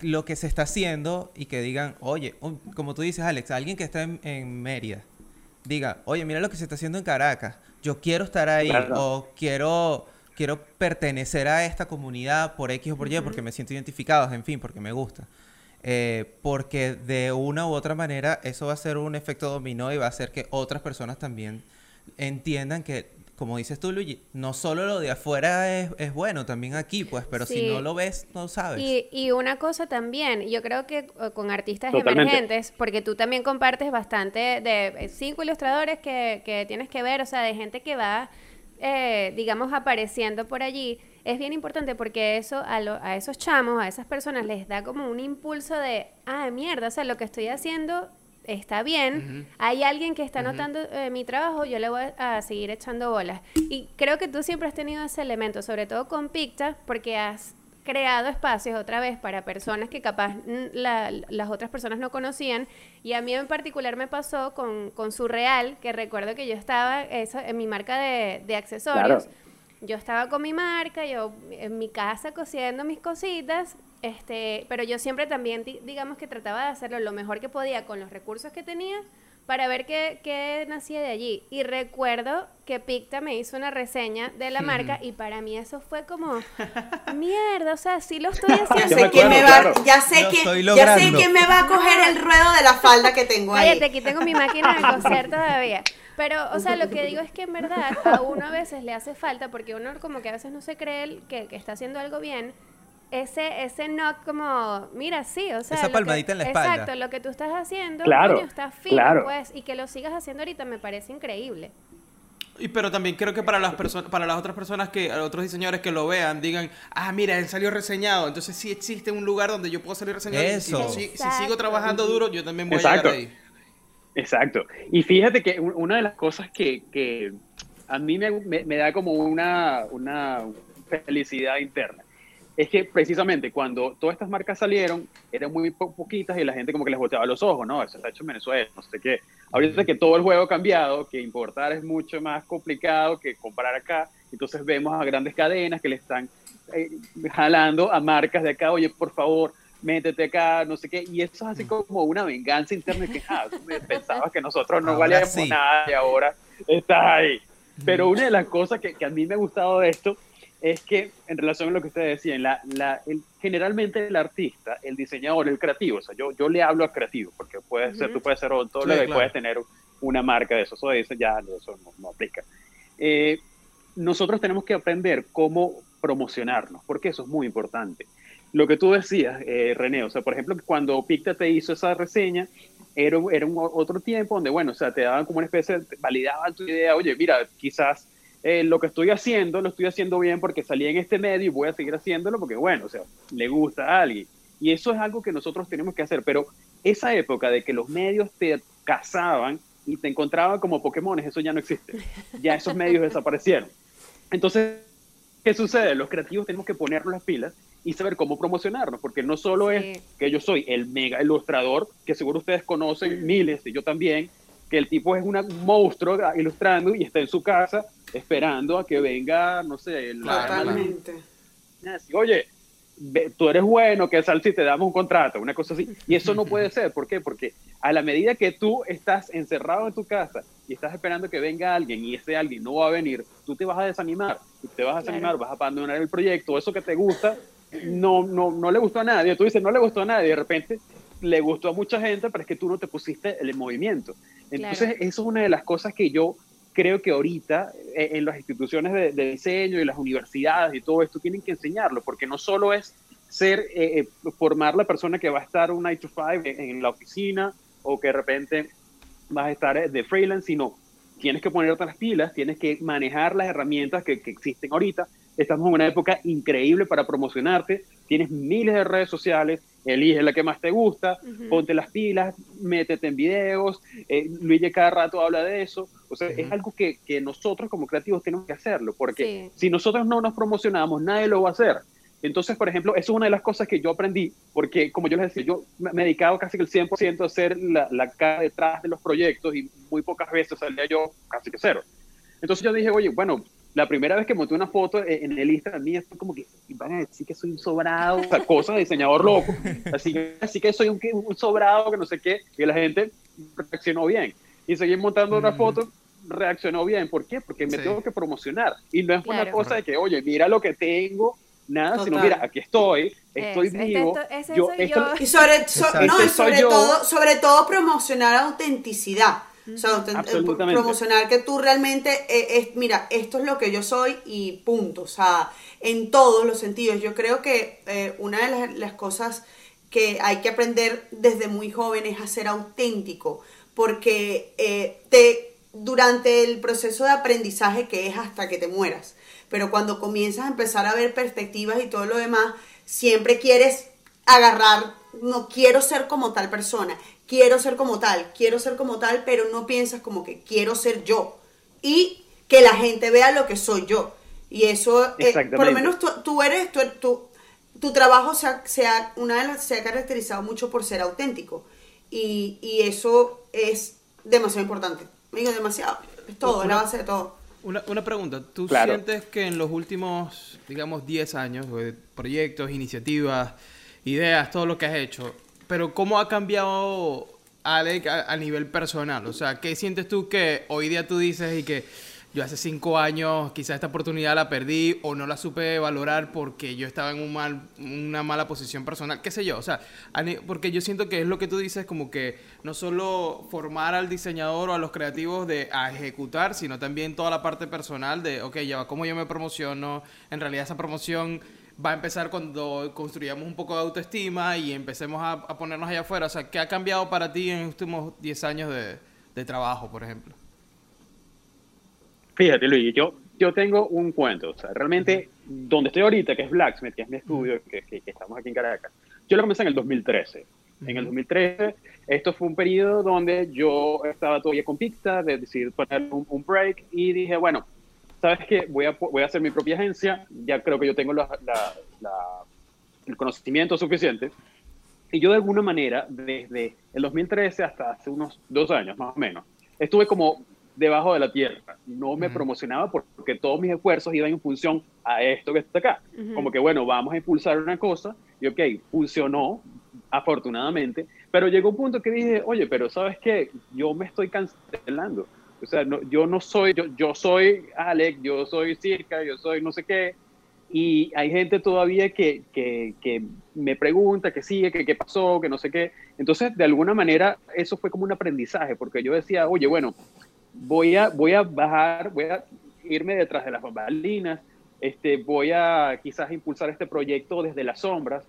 lo que se está haciendo y que digan, oye, un- como tú dices, Alex, alguien que está en, en Mérida, diga, oye, mira lo que se está haciendo en Caracas, yo quiero estar ahí Claro. o quiero, quiero pertenecer a esta comunidad por X o por Y, porque me siento identificado, en fin, porque me gusta. Eh, porque de una u otra manera eso va a ser un efecto dominó y va a hacer que otras personas también entiendan que, como dices tú, Luigi, no solo lo de afuera es, es bueno, también aquí, pues, pero si no lo ves, no sabes. Y, y una cosa también, yo creo que eh, con artistas Totalmente. emergentes, porque tú también compartes bastante de eh, cinco ilustradores que, que tienes que ver, o sea, de gente que va, eh, digamos, apareciendo por allí, es bien importante porque eso a, lo- a esos chamos, a esas personas les da como un impulso de, ah, mierda, o sea, lo que estoy haciendo está bien, hay alguien que está notando eh, mi trabajo, yo le voy a seguir echando bolas. Y creo que tú siempre has tenido ese elemento, sobre todo con Picta, porque has creado espacios otra vez para personas que capaz la- las otras personas no conocían. Y a mí en particular me pasó con, con Surreal, que recuerdo que yo estaba eso, en mi marca de, de accesorios. Claro. Yo estaba con mi marca, yo en mi casa cosiendo mis cositas, este, pero yo siempre también, di- digamos que trataba de hacerlo lo mejor que podía con los recursos que tenía para ver qué, qué nacía de allí. Y recuerdo que Picta me hizo una reseña de la marca y para mí eso fue como, mierda, o sea, sí lo estoy haciendo. Yo sé quién me va, claro. ya sé Lo que, ya sé quién me va a coger el ruedo de la falda que tengo ahí. Cállate, aquí tengo mi máquina de coser todavía. Pero, o sea, lo que digo es que en verdad a uno a veces le hace falta, porque uno como que a veces no se cree el- que, que está haciendo algo bien, ese, ese knock como, mira, sí, o sea... Esa lo que- palmadita en la espalda. Exacto, lo que tú estás haciendo, Claro, coño, está fino, claro. pues, y que lo sigas haciendo ahorita me parece increíble. Y pero también creo que para las personas, para las otras personas que, otros diseñadores que lo vean, digan, ah, mira, él salió reseñado, entonces sí existe un lugar donde yo puedo salir reseñado. y si- Eso. Si, sigo trabajando duro, yo también voy Exacto. a llegar ahí. Exacto. Y fíjate que un- una de las cosas que, que a mí me, me- me da como una, una felicidad interna es que precisamente cuando todas estas marcas salieron, eran muy po- poquitas y la gente como que les volteaba los ojos, ¿no? Eso está hecho en Venezuela, no sé qué. Ahorita que todo el juego ha cambiado, que importar es mucho más complicado que comprar acá, entonces vemos a grandes cadenas que le están eh, jalando a marcas de acá, oye, por favor, métete acá, no sé qué, y eso es así como una venganza interna que, ah, pensabas que nosotros no Ahora valíamos sí. nada y ahora estás ahí. Pero una de las cosas que, que a mí me ha gustado de esto es que, en relación a lo que ustedes decían, la, la, el- generalmente el artista, el diseñador, el creativo, o sea, yo, yo le hablo a creativo, porque puedes ser, tú puedes ser todo lo que puedes tener una marca de eso, eso, eso ya eso no, no aplica. Eh, nosotros tenemos que aprender cómo promocionarnos, porque eso es muy importante. Lo que tú decías, eh, René, o sea, por ejemplo, cuando Picta te hizo esa reseña, era, era un otro tiempo donde, bueno, o sea, te daban como una especie, de- validaban tu idea, oye, mira, quizás eh, lo que estoy haciendo, lo estoy haciendo bien porque salí en este medio y voy a seguir haciéndolo porque, bueno, o sea, le gusta a alguien. Y eso es algo que nosotros tenemos que hacer, pero esa época de que los medios te cazaban y te encontraban como Pokémones, eso ya no existe. Ya esos medios desaparecieron. Entonces, ¿qué sucede? Los creativos tenemos que ponernos las pilas y saber cómo promocionarnos, porque no solo Sí. es que yo soy el mega ilustrador, que seguro ustedes conocen miles, y yo también, que el tipo es una- un monstruo ilustrando y está en su casa esperando a que venga, no sé, el, Totalmente. oye, tú eres bueno, que sal si te damos un contrato, una cosa así. Y eso no puede ser, ¿por qué? Porque a la medida que tú estás encerrado en tu casa y estás esperando que venga alguien y ese alguien no va a venir, tú te vas a desanimar, y te vas a desanimar, Claro. vas a abandonar el proyecto, eso que te gusta, no, no, no le gustó a nadie. Tú dices, no le gustó a nadie, de repente le gustó a mucha gente, pero es que tú no te pusiste el movimiento. Entonces, Claro. eso es una de las cosas que yo creo que ahorita eh, en las instituciones de, de diseño y las universidades y todo esto tienen que enseñarlo, porque no solo es ser, eh, eh, formar la persona que va a estar un 9 to 5 en, en la oficina o que de repente vas a estar eh, de freelance, sino tienes que ponerte las pilas, tienes que manejar las herramientas que, que existen ahorita. Estamos en una época increíble para promocionarte, tienes miles de redes sociales elige la que más te gusta, ponte las pilas, métete en videos, eh, Luigi cada rato habla de eso, o sea, es algo que, que, nosotros como creativos tenemos que hacerlo, porque si nosotros no nos promocionamos, nadie lo va a hacer. Entonces, por ejemplo, eso es una de las cosas que yo aprendí, porque como yo les decía, yo me he dedicado casi que el 100% a hacer la, la cara detrás de los proyectos y muy pocas veces salía yo casi que cero. Entonces yo dije, oye, bueno, la primera vez que monté una foto en el Instagram mía fue como que van a decir que soy un sobrado, o sea, cosas de diseñador loco, así que, así que soy un, un, sobrado, que no sé qué, y la gente reaccionó bien. Y seguí montando otra foto, reaccionó bien. ¿Por qué? Porque me tengo que promocionar. Y no es una cosa de que, oye, mira lo que tengo, nada, sino mira, aquí estoy, estoy vivo. yo, Y sobre, no, sobre todo, sobre todo promocionar autenticidad. O sea, promocionar que tú realmente, eh, es, mira, esto es lo que yo soy y punto. O sea, en todos los sentidos. Yo creo que eh, una de las, cosas que hay que aprender desde muy joven es a ser auténtico, porque eh, te, durante el proceso de aprendizaje que es hasta que te mueras, pero cuando comienzas a empezar a ver perspectivas y todo lo demás, siempre quieres agarrar, no quiero ser como tal persona, quiero ser como tal, quiero ser como tal, pero no piensas como que quiero ser yo y que la gente vea lo que soy yo. Y eso, eh, por lo menos tú, eres, tú, tu trabajo se ha, una de las, se ha caracterizado mucho por ser auténtico y, y eso es demasiado importante. Digo, demasiado. Es todo, es la base de todo. Una, una pregunta, ¿tú sientes que en los últimos, digamos, 10 años, proyectos, iniciativas, ideas, todo lo que has hecho, pero ¿cómo ha cambiado Alec a, nivel personal? O sea, ¿qué sientes tú que hoy día tú dices y que yo hace cinco años quizás esta oportunidad la perdí o no la supe valorar porque yo estaba en un mal, una mala posición personal, qué sé yo, o sea, porque yo siento que es lo que tú dices como que no solo formar al diseñador o a los creativos de a ejecutar, sino también toda la parte personal de, ok, ya va, cómo yo me promociono, en realidad esa promoción va a empezar cuando construyamos un poco de autoestima y empecemos a, ponernos allá afuera, o sea, ¿qué ha cambiado para ti en los últimos 10 años de, de trabajo, por ejemplo? Fíjate, Luis, yo, yo tengo un cuento. O sea, realmente, donde estoy ahorita, que es Blacksmith, que es mi estudio, que, que, estamos aquí en Caracas, yo lo comencé en el 2013. En el 2013, esto fue un periodo donde yo estaba todavía con Picta, de decidir poner un, break y dije, bueno, ¿sabes qué? Voy a, voy a hacer mi propia agencia, ya creo que yo tengo la, la, el conocimiento suficiente. Y yo de alguna manera, desde el 2013 hasta hace unos dos años más o menos, estuve como debajo de la tierra. No me promocionaba porque todos mis esfuerzos iban en función a esto que está acá. Como que, bueno, vamos a impulsar una cosa y, ok, funcionó, afortunadamente, pero llegó un punto que dije, oye, pero ¿sabes qué? Yo me estoy cancelando. O sea, no, yo no soy, yo, yo soy Alex, yo soy Circa, yo soy no sé qué, y hay gente todavía que, que, que, me pregunta, que sigue, que qué pasó, que no sé qué. Entonces, de alguna manera, eso fue como un aprendizaje, porque yo decía, oye, bueno, voy a, voy a bajar, voy a irme detrás de las bambalinas, este, voy a quizás impulsar este proyecto desde las sombras.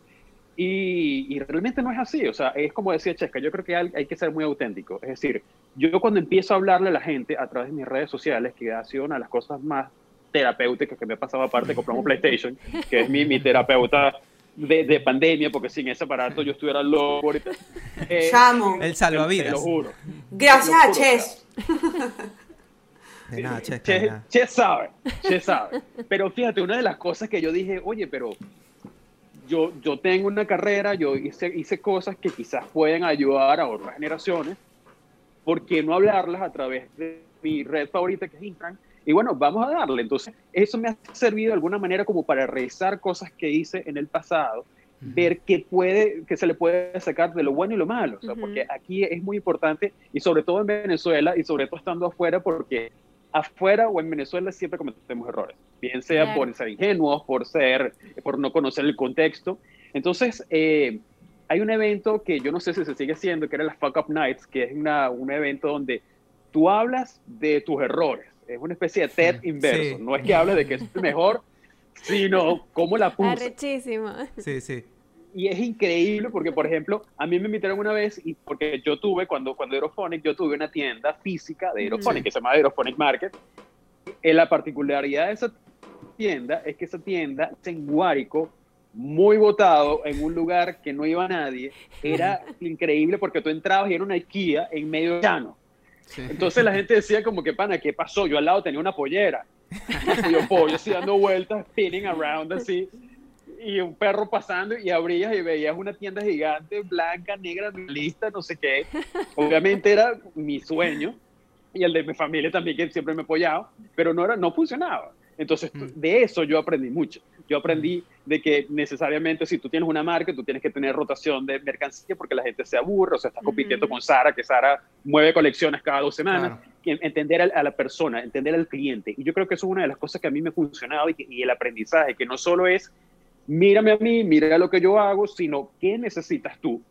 Y, realmente no es así, o sea, es como decía Chesca, yo creo que hay, que ser muy auténtico. Es decir, yo cuando empiezo a hablarle a la gente a través de mis redes sociales, que ha sido una de las cosas más terapéuticas que me ha pasado aparte de comprar un PlayStation, que es mi, mi terapeuta de, de, pandemia, porque sin ese aparato yo estuviera loco ahorita. Eh, El salvavidas. Te lo juro. Gracias a Ches. che, sabe, che sabe. Pero fíjate, una de las cosas que yo dije, oye, pero yo, yo tengo una carrera, yo hice, hice cosas que quizás pueden ayudar a otras generaciones, ¿por qué no hablarlas a través de mi red favorita que es Instagram? Y bueno, vamos a darle. Entonces, eso me ha servido de alguna manera como para revisar cosas que hice en el pasado ver qué puede, que se le puede sacar de lo bueno y lo malo, porque aquí es muy importante y sobre todo en Venezuela y sobre todo estando afuera porque afuera o en Venezuela siempre cometemos errores, bien sea por ser ingenuos, por ser, por no conocer el contexto. Entonces, eh, hay un evento que yo no sé si se sigue haciendo, que era las Fuck Up Nights, que es una, un evento donde tú hablas de tus errores. Es una especie de TED inverso. No es que hables de que es el mejor, sino cómo la puse. Arrechísimo. Sí, sí. Y es increíble porque, por ejemplo, a mí me invitaron una vez y porque yo tuve, cuando, cuando Aerophonic, yo tuve una tienda física de Aerophonic que se llama Aerophonic Market. En la particularidad de esa tienda es que esa tienda en Guárico, muy votado en un lugar que no iba nadie. Era increíble porque tú entrabas y era una IKEA en medio llano. Entonces la gente decía como que, pana, ¿qué pasó? Yo al lado tenía una pollera. Y yo, pollo, así dando vueltas, spinning around así. Y un perro pasando y abrías y veías una tienda gigante, blanca, negra, lista, no sé qué. Obviamente era mi sueño y el de mi familia también, que siempre me apoyaba, pero no, era, no funcionaba. Entonces, mm. de eso yo aprendí mucho. Yo aprendí de que necesariamente si tú tienes una marca, tú tienes que tener rotación de mercancía porque la gente se aburre, o sea, estás compitiendo con Sara, que Sara mueve colecciones cada dos semanas. Entender a, la persona, entender al cliente. Y yo creo que eso es una de las cosas que a mí me ha funcionado y, y el aprendizaje, que no solo es mírame a mí, mira lo que yo hago, sino qué necesitas tú.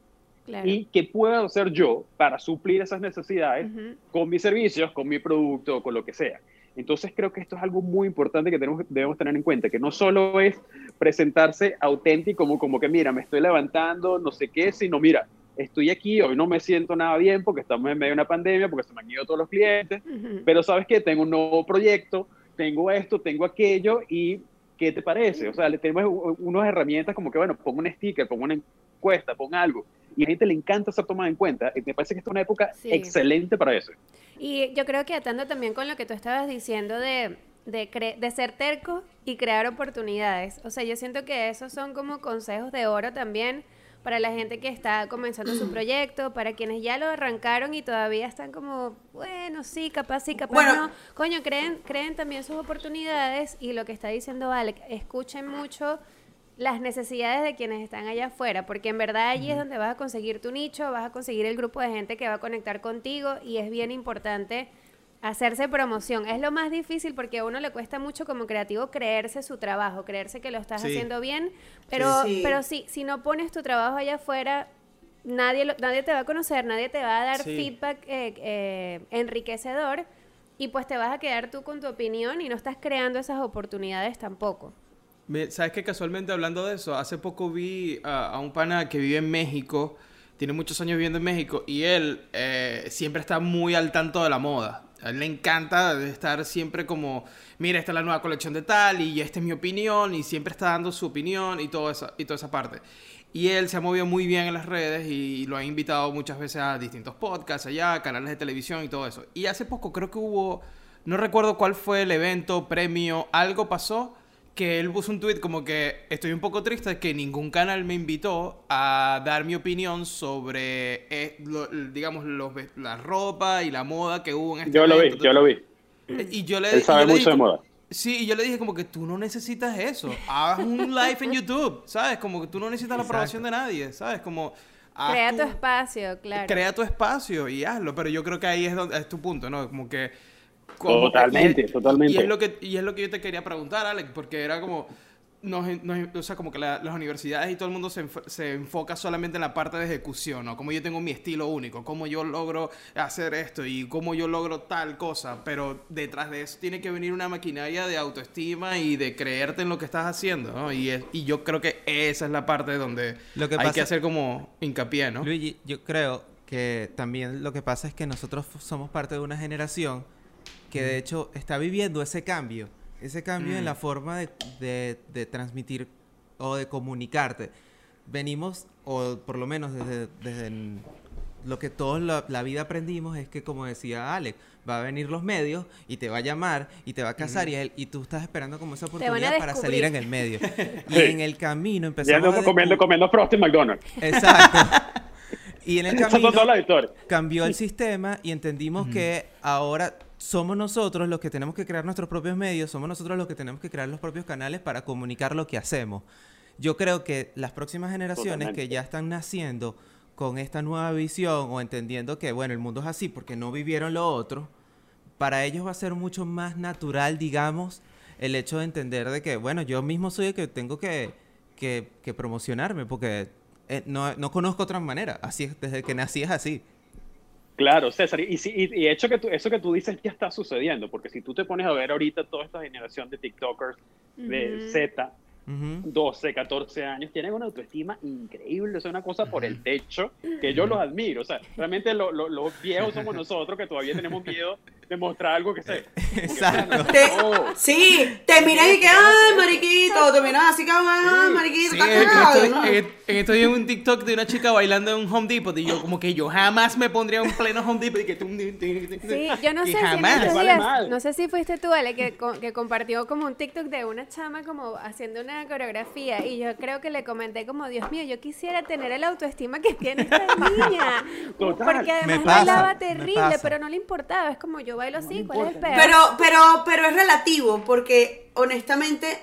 Y qué puedo hacer yo para suplir esas necesidades con mis servicios, con mi producto, con lo que sea. Entonces creo que esto es algo muy importante que tenemos, debemos tener en cuenta, que no solo es presentarse auténtico como, como que, mira, me estoy levantando, no sé qué, sino, mira, estoy aquí, hoy no me siento nada bien porque estamos en medio de una pandemia, porque se me han ido todos los clientes, pero sabes que tengo un nuevo proyecto, tengo esto, tengo aquello y ¿qué te parece? O sea, le tenemos unas herramientas como que, bueno, pongo un sticker, pongo una encuesta, pongo algo. Y a la gente le encanta ser tomada en cuenta. Y me parece que esta es una época excelente para eso. Y yo creo que atando también con lo que tú estabas diciendo de, de, de ser terco y crear oportunidades. O sea, yo siento que esos son como consejos de oro también para la gente que está comenzando su proyecto, para quienes ya lo arrancaron y todavía están como, bueno, sí, capaz sí, capaz no. Coño, creen, creen también sus oportunidades y lo que está diciendo Alec, escuchen mucho las necesidades de quienes están allá afuera, porque en verdad allí es donde vas a conseguir tu nicho, vas a conseguir el grupo de gente que va a conectar contigo y es bien importante hacerse promoción. Es lo más difícil porque a uno le cuesta mucho como creativo creerse su trabajo, creerse que lo estás haciendo bien, pero sí. pero si, si no pones tu trabajo allá afuera, nadie, nadie te va a conocer, nadie te va a dar feedback eh, eh, enriquecedor y pues te vas a quedar tú con tu opinión y no estás creando esas oportunidades tampoco. ¿Sabes que casualmente hablando de eso, hace poco vi a, un pana que vive en México, tiene muchos años viviendo en México y él eh, siempre está muy al tanto de la moda. A él le encanta estar siempre como, mira, esta es la nueva colección de tal y esta es mi opinión y siempre está dando su opinión y, todo esa, y toda esa parte. Y él se ha movido muy bien en las redes y lo ha invitado muchas veces a distintos podcasts allá, canales de televisión y todo eso. Y hace poco creo que hubo, no recuerdo cuál fue el evento, premio, algo pasó que él puso un tweet como que estoy un poco triste que ningún canal me invitó a dar mi opinión sobre, eh, digamos, los, la ropa y la moda que hubo en este Yo lo vi, yo lo vi. Y yo le, él sabe mucho de moda. Sí, y yo le dije como que tú no necesitas eso. Haz un live en YouTube, ¿sabes? Como que tú no necesitas la aprobación de nadie, ¿sabes? Como... Crea tu, espacio, claro. Crea tu espacio y hazlo, pero yo creo que ahí es, donde, es tu punto, ¿no? Como que totalmente, totalmente. Y es, lo que, y es lo que yo te quería preguntar, Alex, porque era como, nos, o sea, como que las universidades y todo el mundo se, se, enfoca solamente en la parte de ejecución, ¿no? Como yo tengo mi estilo único, cómo yo logro hacer esto y cómo yo logro tal cosa, pero detrás de eso tiene que venir una maquinaria de autoestima y de creerte en lo que estás haciendo, ¿no? Y, y yo creo que esa es la parte donde hay que hacer como hincapié, ¿no? Luigi, yo creo que también lo que pasa es que nosotros somos parte de una generación que de hecho está viviendo ese cambio, ese cambio en mm. la forma de, de, transmitir o de comunicarte. Venimos, o por lo menos desde, desde lo que todos la, vida aprendimos es que, como decía Alex, va a venir los medios y te va a llamar y te va a casar y, él, y tú estás esperando como esa oportunidad para salir en el medio. Y en el camino empezamos ya a comiendo, comiendo Frost McDonald's. Exacto. Y en el camino cambió el sistema y entendimos que ahora somos nosotros los que tenemos que crear nuestros propios medios, somos nosotros los que tenemos que crear los propios canales para comunicar lo que hacemos. Yo creo que las próximas generaciones que ya están naciendo con esta nueva visión o entendiendo que, bueno, el mundo es así porque no vivieron lo otro, para ellos va a ser mucho más natural, digamos, el hecho de entender de que, bueno, yo mismo soy el que tengo que, que, promocionarme porque eh, no, no conozco otra manera. Así es, desde que nací es así. Claro, César, y, y, hecho que eso que tú dices ya está sucediendo, porque si tú te pones a ver ahorita toda esta generación de TikTokers de Z, 12, 14 años, tienen una autoestima increíble, es una cosa por el techo que yo los admiro. O sea, realmente lo- lo- los viejos somos nosotros que todavía tenemos miedo de mostrar algo que sé. Exacto. Te- Oh. sí, te miras y que, ay, mariquito, te miras así que, ay, mariquito, Sí, estás estos, ¿no? en- en vi un TikTok de una chica bailando en un Home Depot y yo como que yo jamás me pondría en pleno Home Depot y que tum, Sí, yo no sé si en jamás. estos Vale días- no sé si fuiste tú, Ale, que, que compartió como un TikTok de una chama como haciendo una coreografía y yo creo que le comenté como, Dios mío, yo quisiera tener el autoestima que tiene esta niña. Total. Porque además pasa, bailaba terrible, pero no le importaba, es como yo bailo así, ¿cuál es el peor? Pero, pero, pero es relativo, porque honestamente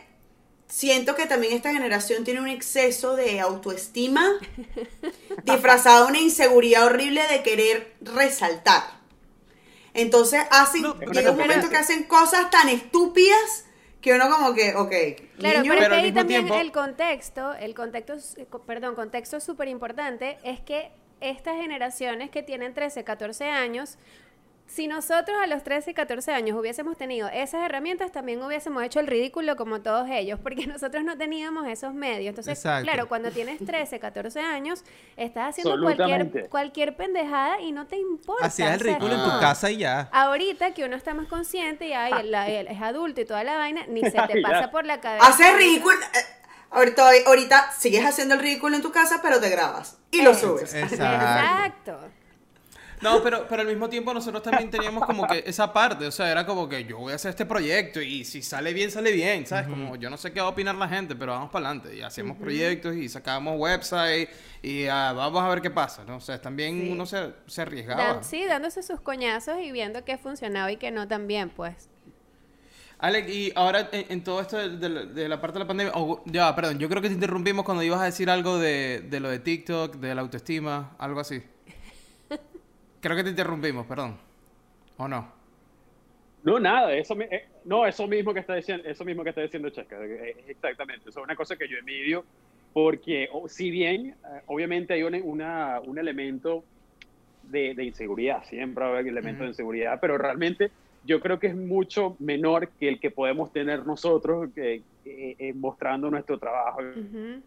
siento que también esta generación tiene un exceso de autoestima disfrazado de una inseguridad horrible de querer resaltar. Entonces hacen, No, llega un momento que hacen cosas tan estúpidas que uno como que, ok, Claro, niño, pero, es Pero ahí también tiempo- el contexto, el contexto, eh, perdón, contexto súper importante es que estas generaciones que tienen 13, 14 años, si nosotros a los 13 y 14 años hubiésemos tenido esas herramientas, también hubiésemos hecho el ridículo como todos ellos, porque nosotros no teníamos esos medios. Entonces, Exacto. claro, cuando tienes 13, 14 años, estás haciendo cualquier, cualquier pendejada y no te importa. Hacías el ridículo en tu Ah. casa y ya. Ahorita que uno está más consciente y ay, él, él es adulto y toda la vaina, ni se te pasa por la cabeza. haces ridículo. eh, Ahorita, ahorita sigues haciendo el ridículo en tu casa, pero te grabas y lo subes. Exacto. Exacto. No, pero, pero al mismo tiempo nosotros también teníamos como que esa parte, o sea, era como que yo voy a hacer este proyecto y si sale bien, sale bien, ¿sabes? Como yo no sé qué va a opinar la gente, pero vamos para adelante y hacemos proyectos y sacábamos website y ah, vamos a ver qué pasa, ¿no? O sea, también Sí. uno se, se arriesgaba. Dan- sí, dándose sus coñazos y viendo qué funcionaba y qué no también, pues. Alex, y ahora en, en todo esto de, de la- de la parte de la pandemia, oh, ya, perdón, yo creo que te interrumpimos cuando ibas a decir algo de, de lo de TikTok, de la autoestima, algo así. Creo que te interrumpimos, perdón. ¿O no? No, nada, eso, eh, no, eso mismo que está diciendo, eso mismo que está diciendo Chesca, eh, exactamente, eso es una cosa que yo envidio, porque o- si bien, eh, obviamente hay un, una- un elemento de, de inseguridad, siempre va a haber elementos Ujú. de inseguridad, pero realmente yo creo que es mucho menor que el que podemos tener nosotros que, eh, eh, mostrando nuestro trabajo, Ujú.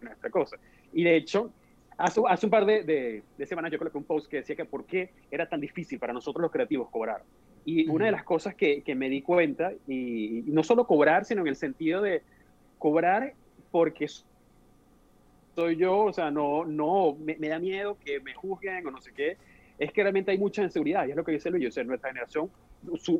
nuestra cosa. Y de hecho, hace, hace un par de, de- de semanas yo coloqué un post que decía que por qué era tan difícil para nosotros los creativos cobrar. Y una de las cosas que, que me di cuenta, y, y no solo cobrar, sino en el sentido de cobrar porque soy yo, o sea, no, no, me, me da miedo que me juzguen o no sé qué, es que realmente hay mucha inseguridad, y es lo que dice Luis, o sea, nuestra generación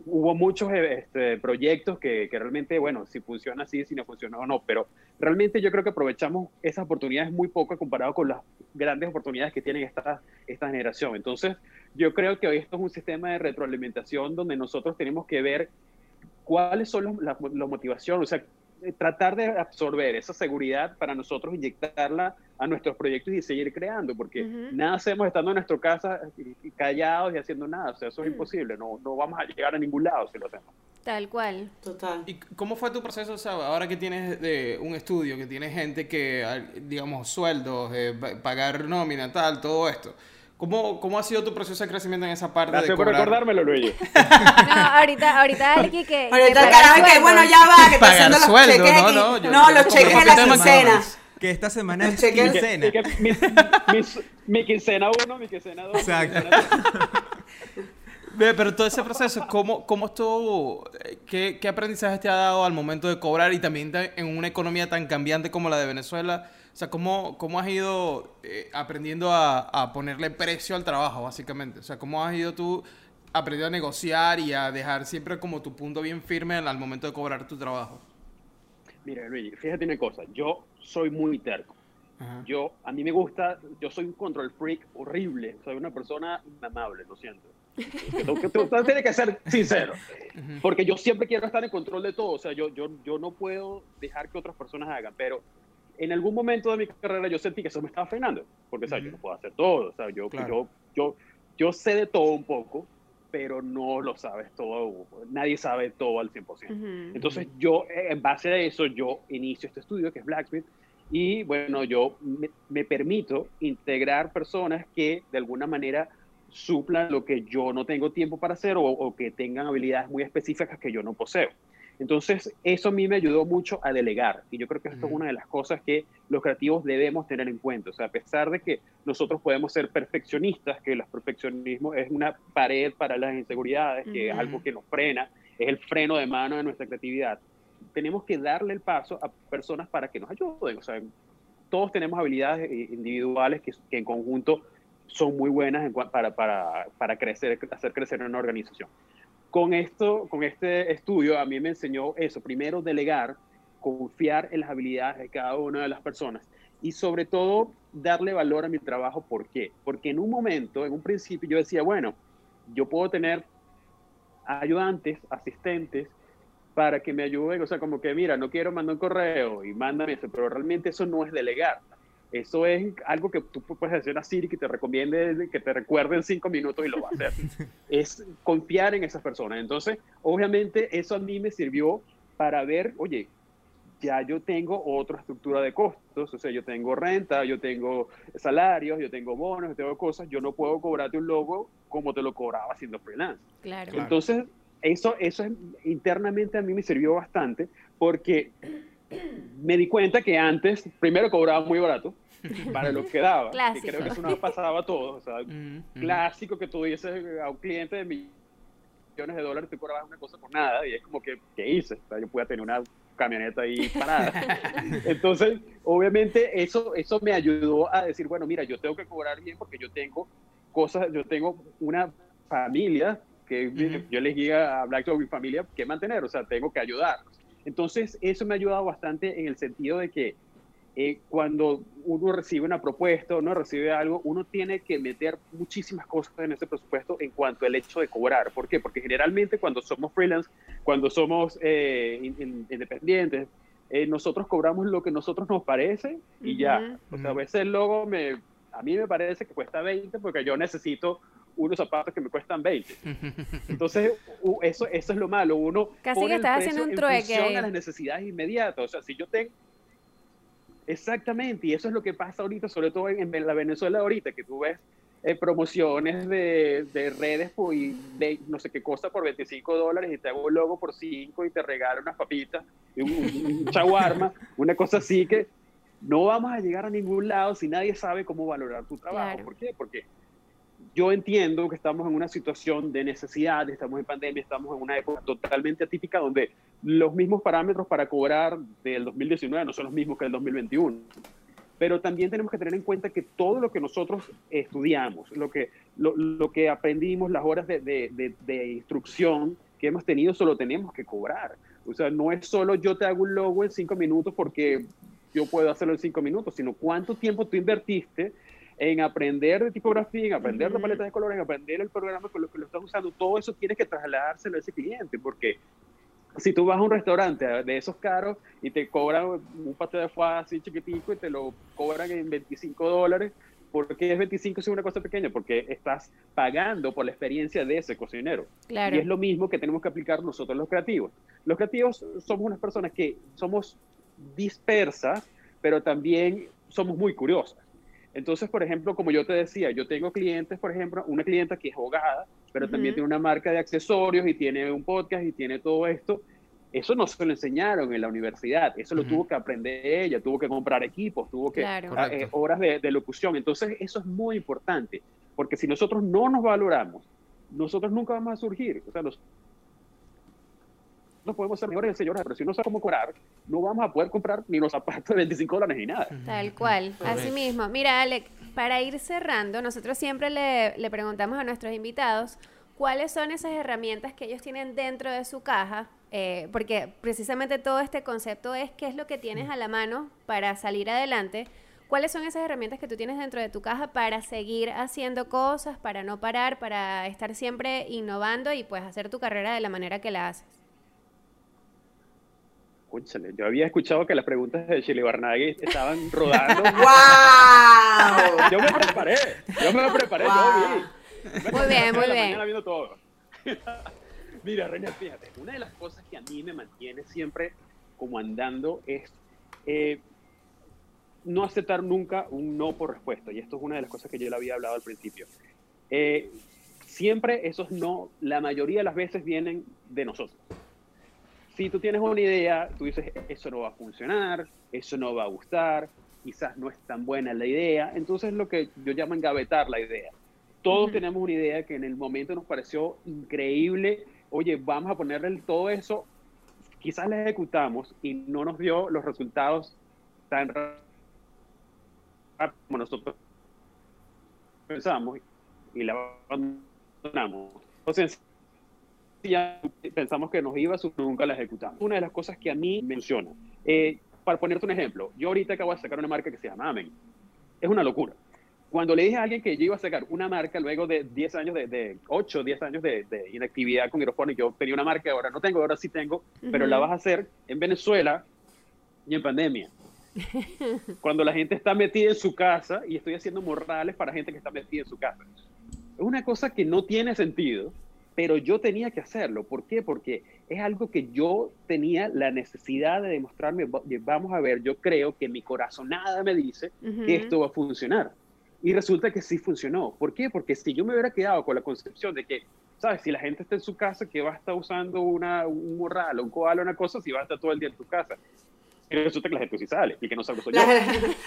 hubo muchos eh, este, proyectos que, realmente, bueno, si funciona así, si no funciona o no, pero realmente yo creo que aprovechamos esas oportunidades muy poco comparado con las grandes oportunidades que tienen esta, esta generación. Entonces, yo creo que hoy esto es un sistema de retroalimentación donde nosotros tenemos que ver cuáles son los- motivaciones, o sea, tratar de absorber esa seguridad para nosotros inyectarla a nuestros proyectos y seguir creando, porque nada hacemos estando en nuestra casa callados y haciendo nada, o sea, eso es Mm. imposible, no, no vamos a llegar a ningún lado si lo hacemos. Tal cual. Total. ¿Y cómo fue tu proceso, o sea, ahora que tienes de un estudio, que tienes gente que, digamos, sueldos, eh, pa- pagar nómina, tal, todo esto? ¿Cómo, ¿Cómo ha sido tu proceso de crecimiento en esa parte Gracias de por recordármelo, Luigi. No, ahorita, ahorita Alki que. Ahorita que el paga carajo que, bueno, ya va, que está Pagar haciendo los sueldo, cheques no, aquí. no, yo- No, yo los cheques que de la quincena. Que esta semana Los es que- quincena. y que mi, mi- mi quincena uno, mi quincena dos. Exacto. Pero todo ese proceso, ¿cómo, cómo estuvo? eh, ¿Qué, ¿Qué aprendizaje te ha dado al momento de cobrar y también ta- en una economía tan cambiante como la de Venezuela? O sea, ¿cómo, cómo has ido eh, aprendiendo a, a ponerle precio al trabajo, básicamente? O sea, ¿cómo has ido tú aprendiendo a negociar y a dejar siempre como tu punto bien firme al al momento de cobrar tu trabajo? Mira, Luigi, fíjate una cosa, yo soy muy terco. Ajá. Yo, a mí me gusta, yo soy un control freak horrible, soy una persona inamable, lo siento. Tú tienes que ser sincero, porque yo siempre quiero estar en control de todo, o sea, yo, yo, yo no puedo dejar que otras personas hagan, pero en algún momento de mi carrera yo sentí que eso me estaba frenando, porque, o sea, yo no puedo hacer todo, o sea, yo, Claro. yo, yo, yo sé de todo un poco, pero no lo sabes todo, nadie sabe todo al 100%. Ujú. Entonces yo, eh, en base a eso, yo inicio este estudio que es Blacksmith y bueno, yo me, me permito integrar personas que de alguna manera suplan lo que yo no tengo tiempo para hacer o, o que tengan habilidades muy específicas que yo no poseo. Entonces, eso a mí me ayudó mucho a delegar. Y yo creo que esto es una de las cosas que los creativos debemos tener en cuenta. O sea, a pesar de que nosotros podemos ser perfeccionistas, que el perfeccionismo es una pared para las inseguridades, que es algo que nos frena, es el freno de mano de nuestra creatividad, tenemos que darle el paso a personas para que nos ayuden. O sea, todos tenemos habilidades individuales que, en conjunto son muy buenas para, para, para crecer, hacer crecer una organización con esto, con este estudio, a mí me enseñó eso. Primero, delegar, confiar en las habilidades de cada una de las personas y sobre todo darle valor a mi trabajo. ¿Por qué? Porque en un momento, en un principio, yo decía, bueno, yo puedo tener ayudantes, asistentes, para que me ayuden, o sea, como que, mira, no quiero mandar un correo y mándame eso, pero realmente eso no es delegar. Eso es algo que tú puedes hacer a Siri que te recomiende, que te recuerde en cinco minutos y lo va a hacer. es confiar en esas personas. Entonces, obviamente, eso a mí me sirvió para ver, oye, ya yo tengo otra estructura de costos, o sea, yo tengo renta, yo tengo salarios, yo tengo bonos, yo tengo cosas, yo no puedo cobrarte un logo como te lo cobraba haciendo freelance. Claro. Entonces, eso, eso internamente a mí me sirvió bastante porque me di cuenta que antes, primero cobraba muy barato para lo que daba. Clásico. creo que eso nos pasaba a todos. O sea, clásico que tú dices a un cliente de millones de dólares, tú cobrabas una cosa por nada y es como que, ¿qué hice? O sea, yo pude tener una camioneta ahí parada. Entonces, obviamente, eso, eso me ayudó a decir, bueno, mira, yo tengo que cobrar bien porque yo tengo cosas, yo tengo una familia que yo les guía a Black mi familia que mantener, o sea, tengo que ayudarlos. Entonces, eso me ha ayudado bastante en el sentido de que eh, cuando uno recibe una propuesta o no recibe algo, uno tiene que meter muchísimas cosas en ese presupuesto en cuanto al hecho de cobrar. ¿Por qué? Porque generalmente cuando somos freelance, cuando somos eh, independientes, eh, nosotros cobramos lo que nosotros nos parece y ya. O sea, a veces el logo me, a mí me parece que cuesta 20 porque yo necesito unos zapatos que me cuestan 20. Entonces, eso, eso es lo malo. Uno Casi que estás haciendo un trueque. En a las necesidades inmediatas. O sea, si yo tengo... Exactamente, y eso es lo que pasa ahorita, sobre todo en, la Venezuela ahorita, que tú ves eh, promociones de, de redes pues, y de no sé qué cosa por 25 dólares y te hago un logo por 5 y te regalo unas papitas, y un, un chaguarma, una cosa así que no vamos a llegar a ningún lado si nadie sabe cómo valorar tu trabajo. ¿Por qué? Porque yo entiendo que estamos en una situación de necesidad, estamos en pandemia, estamos en una época totalmente atípica donde los mismos parámetros para cobrar del 2019 no son los mismos que el 2021. Pero también tenemos que tener en cuenta que todo lo que nosotros estudiamos, lo que, lo, que aprendimos, las horas de, de, de, instrucción que hemos tenido, solo tenemos que cobrar. O sea, no es solo yo te hago un logo en cinco minutos porque yo puedo hacerlo en cinco minutos, sino cuánto tiempo tú invertiste en aprender de tipografía, en aprender de paletas de colores, en aprender el programa con lo que lo estás usando, todo eso tienes que trasladárselo a ese cliente, porque si tú vas a un restaurante de esos caros y te cobran un pastel de foie así chiquitico y te lo cobran en 25 dólares, ¿por qué es 25 si es una cosa pequeña? Porque estás pagando por la experiencia de ese cocinero. Claro. Y es lo mismo que tenemos que aplicar nosotros los creativos. Los creativos somos unas personas que somos dispersas, pero también somos muy curiosas. Entonces, por ejemplo, como yo te decía, yo tengo clientes, por ejemplo, una clienta que es abogada, pero también tiene una marca de accesorios y tiene un podcast y tiene todo esto. Eso no se lo enseñaron en la universidad, eso lo tuvo que aprender ella, tuvo que comprar equipos, tuvo que eh, horas de, de, locución. Entonces, eso es muy importante, porque si nosotros no nos valoramos, nosotros nunca vamos a surgir. O sea, podemos ser mejores señores, pero si no sabemos cómo cobrar, no vamos a poder comprar ni los zapatos de 25 dólares ni nada. Tal cual, así mismo. Mira, Alec, para ir cerrando, nosotros siempre le, le preguntamos a nuestros invitados cuáles son esas herramientas que ellos tienen dentro de su caja, eh, porque precisamente todo este concepto es qué es lo que tienes a la mano para salir adelante. ¿Cuáles son esas herramientas que tú tienes dentro de tu caja para seguir haciendo cosas, para no parar, para estar siempre innovando y pues hacer tu carrera de la manera que la haces? Escúchale, yo había escuchado que las preguntas de Chile Barnaghi estaban rodando. ¡Wow! Yo me preparé, yo me preparé, yo vi. muy bien, muy bien. Viendo todo. Mira, Reina, fíjate, una de las cosas que a mí me mantiene siempre como andando es eh, no aceptar nunca un no por respuesta. Y esto es una de las cosas que yo le había hablado al principio. Eh, siempre esos no, la mayoría de las veces vienen de nosotros si tú tienes una idea, tú dices, eso no va a funcionar, eso no va a gustar, quizás no es tan buena la idea, entonces lo que yo llamo engavetar la idea. Todos tenemos una idea que en el momento nos pareció increíble, oye, vamos a ponerle todo eso, quizás la ejecutamos y no nos dio los resultados tan rápido como nosotros pensamos y la abandonamos. Entonces, ya pensamos que nos iba a nunca la ejecutamos. Una de las cosas que a mí menciona, eh, para ponerte un ejemplo, yo ahorita acabo de sacar una marca que se llama Amen. Es una locura. Cuando le dije a alguien que yo iba a sacar una marca luego de 10 años, de, de 8, 10 años de, de inactividad con y yo tenía una marca, ahora no tengo, ahora sí tengo, pero la vas a hacer en Venezuela y en pandemia. Cuando la gente está metida en su casa y estoy haciendo morrales para gente que está metida en su casa. Es una cosa que no tiene sentido, pero yo tenía que hacerlo. ¿Por qué? Porque es algo que yo tenía la necesidad de demostrarme, vamos a ver, yo creo que mi corazonada me dice que esto va a funcionar. Y resulta que sí funcionó. ¿Por qué? Porque si yo me hubiera quedado con la concepción de que, ¿sabes? Si la gente está en su casa, que va a estar usando una, un morral, un koala, una cosa, si va a estar todo el día en tu casa. Y resulta que la gente sí sale y que no sabe la,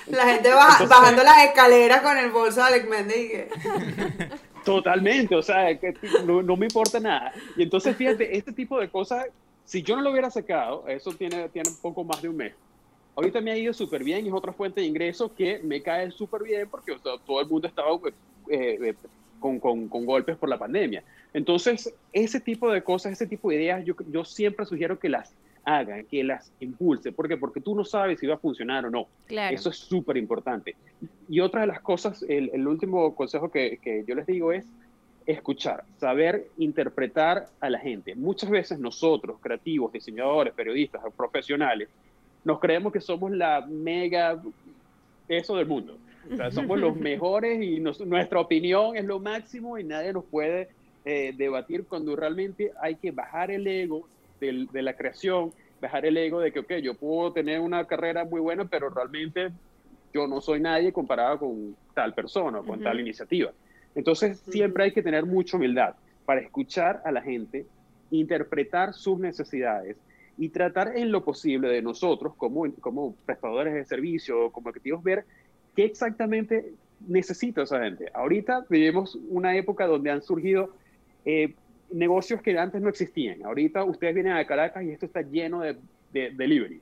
la, gente bajando las escaleras con el bolso de Alex Mendes Totalmente, o sea, no, no, me importa nada. Y entonces, fíjate, este tipo de cosas, si yo no lo hubiera sacado, eso tiene, tiene un poco más de un mes. Ahorita me ha ido súper bien es otra fuente de ingresos que me cae súper bien porque todo el mundo estaba eh, eh, con, con, con, golpes por la pandemia. Entonces, ese tipo de cosas, ese tipo de ideas, yo, yo siempre sugiero que las hagan, que las impulse. ¿Por qué? Porque tú no sabes si va a funcionar o no. Claro. Eso es súper importante. Y otra de las cosas, el, el último consejo que, que, yo les digo es escuchar, saber interpretar a la gente. Muchas veces nosotros, creativos, diseñadores, periodistas, profesionales, nos creemos que somos la mega eso del mundo. O sea, somos los mejores y nuestra opinión es lo máximo y nadie nos puede eh, debatir cuando realmente hay que bajar el ego, de la creación, dejar el ego de que, ok, yo puedo tener una carrera muy buena, pero realmente yo no soy nadie comparado con tal persona o con tal iniciativa. Entonces, siempre hay que tener mucha humildad para escuchar a la gente, interpretar sus necesidades y tratar en lo posible de nosotros, como, como prestadores de servicio, como objetivos, ver qué exactamente necesita esa gente. Ahorita vivimos una época donde han surgido eh, negocios que antes no existían. Ahorita ustedes vienen a Caracas y esto está lleno de, de delivery.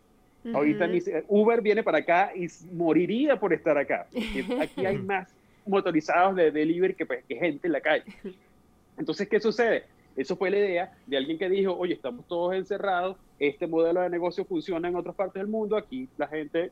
Ahorita Uber viene para acá y moriría por estar acá. aquí hay más motorizados de delivery que, pues, que gente en la calle. Entonces, ¿qué sucede? Eso fue la idea de alguien que dijo, oye, estamos todos encerrados, este modelo de negocio funciona en otras partes del mundo, aquí la gente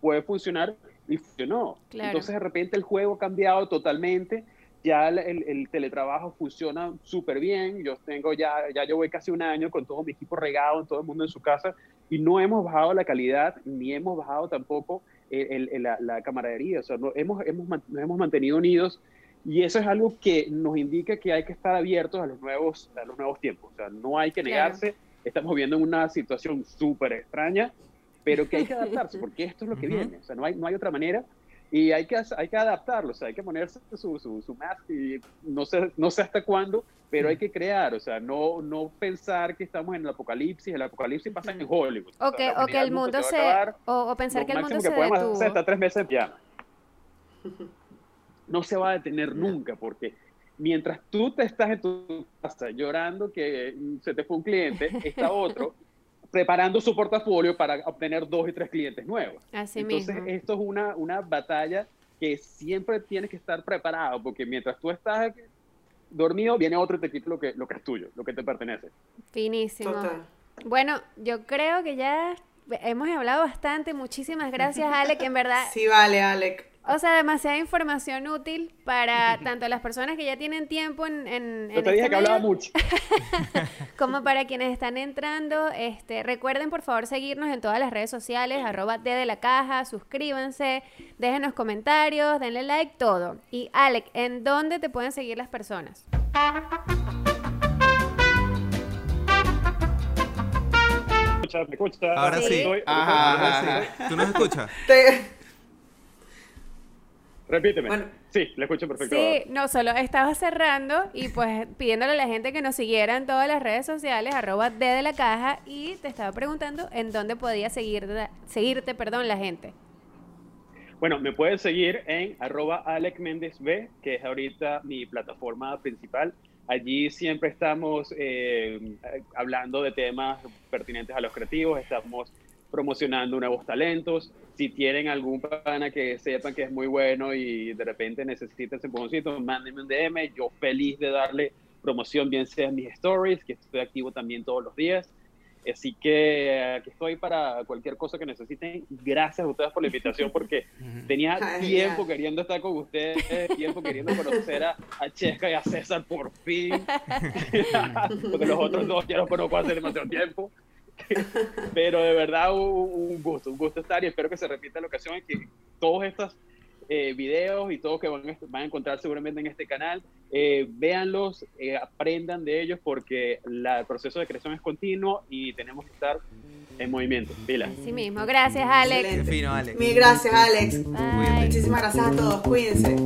puede funcionar y funcionó. Entonces, de repente el juego ha cambiado totalmente ya el, teletrabajo funciona súper bien. Yo tengo ya, ya yo voy casi un año con todo mi equipo regado, todo el mundo en su casa, y no hemos bajado la calidad, ni hemos bajado tampoco la, camaradería. O sea, no, hemos, hemos, nos hemos mantenido unidos, y eso es algo que nos indica que hay que estar abiertos a los nuevos, a los nuevos tiempos. O sea, no hay que negarse. Estamos viviendo en una situación súper extraña, pero que hay que adaptarse, porque esto es lo que viene. O sea, no hay, no hay otra manera y hay que, hay que adaptarlo, o sea, hay que ponerse su, su, su mask y no sé, no sé hasta cuándo, pero hay que crear, o sea, no, no pensar que estamos en el apocalipsis, el apocalipsis pasa en Hollywood. O que, o que el mundo se, o, pensar que el mundo se detuvo. Hacer hasta tres meses en No se va a detener nunca, porque mientras tú te estás en tu casa llorando que se te fue un cliente, está otro preparando su portafolio para obtener dos y tres clientes nuevos. Así Entonces, esto es una, una batalla que siempre tienes que estar preparado, porque mientras tú estás dormido, viene otro y te quita lo que, lo que es tuyo, lo que te pertenece. Finísimo. Bueno, yo creo que ya hemos hablado bastante. Muchísimas gracias, Alec, en verdad. Sí, vale, Alec. O sea, demasiada información útil para tanto las personas que ya tienen tiempo en, en, Yo te dije este que hablaba mucho. como para quienes están entrando. Este, recuerden, por favor, seguirnos en todas las redes sociales, arroba de la caja, suscríbanse, déjenos comentarios, denle like, todo. Y Alec, ¿en dónde te pueden seguir las personas? ¿Me escuchas? Ahora sí. Ajá, ¿Tú nos escuchas? Repíteme. Bueno, Sí, le escucho perfecto. Sí, no, solo estaba cerrando y pues pidiéndole a la gente que nos siguiera en todas las redes sociales, arroba D de la caja, y te estaba preguntando en dónde podía seguir, seguirte, perdón, la gente. Bueno, me puedes seguir en arroba Alec Méndez B, que es ahorita mi plataforma principal. Allí siempre estamos eh, hablando de temas pertinentes a los creativos, estamos promocionando nuevos talentos. Si tienen algún pana que sepan que es muy bueno y de repente necesita ese empujoncito, mándenme un DM. Yo feliz de darle promoción, bien sea en mis stories, que estoy activo también todos los días. Así que aquí estoy para cualquier cosa que necesiten. Gracias a ustedes por la invitación porque tenía tiempo queriendo estar con ustedes, tiempo queriendo conocer a, a Chesca y a César por fin. porque los otros dos ya los conozco hace demasiado tiempo. Pero de verdad un, gusto, un gusto estar y espero que se repita la ocasión y que todos estos eh, videos y todos que van, van, a encontrar seguramente en este canal, eh, véanlos, eh, aprendan de ellos porque la, el proceso de creación es continuo y tenemos que estar en movimiento. Pila. Sí mismo. Gracias, Alex. Qué fino, Alex. Mil gracias, Alex. Bye. Muchísimas gracias a todos. Cuídense.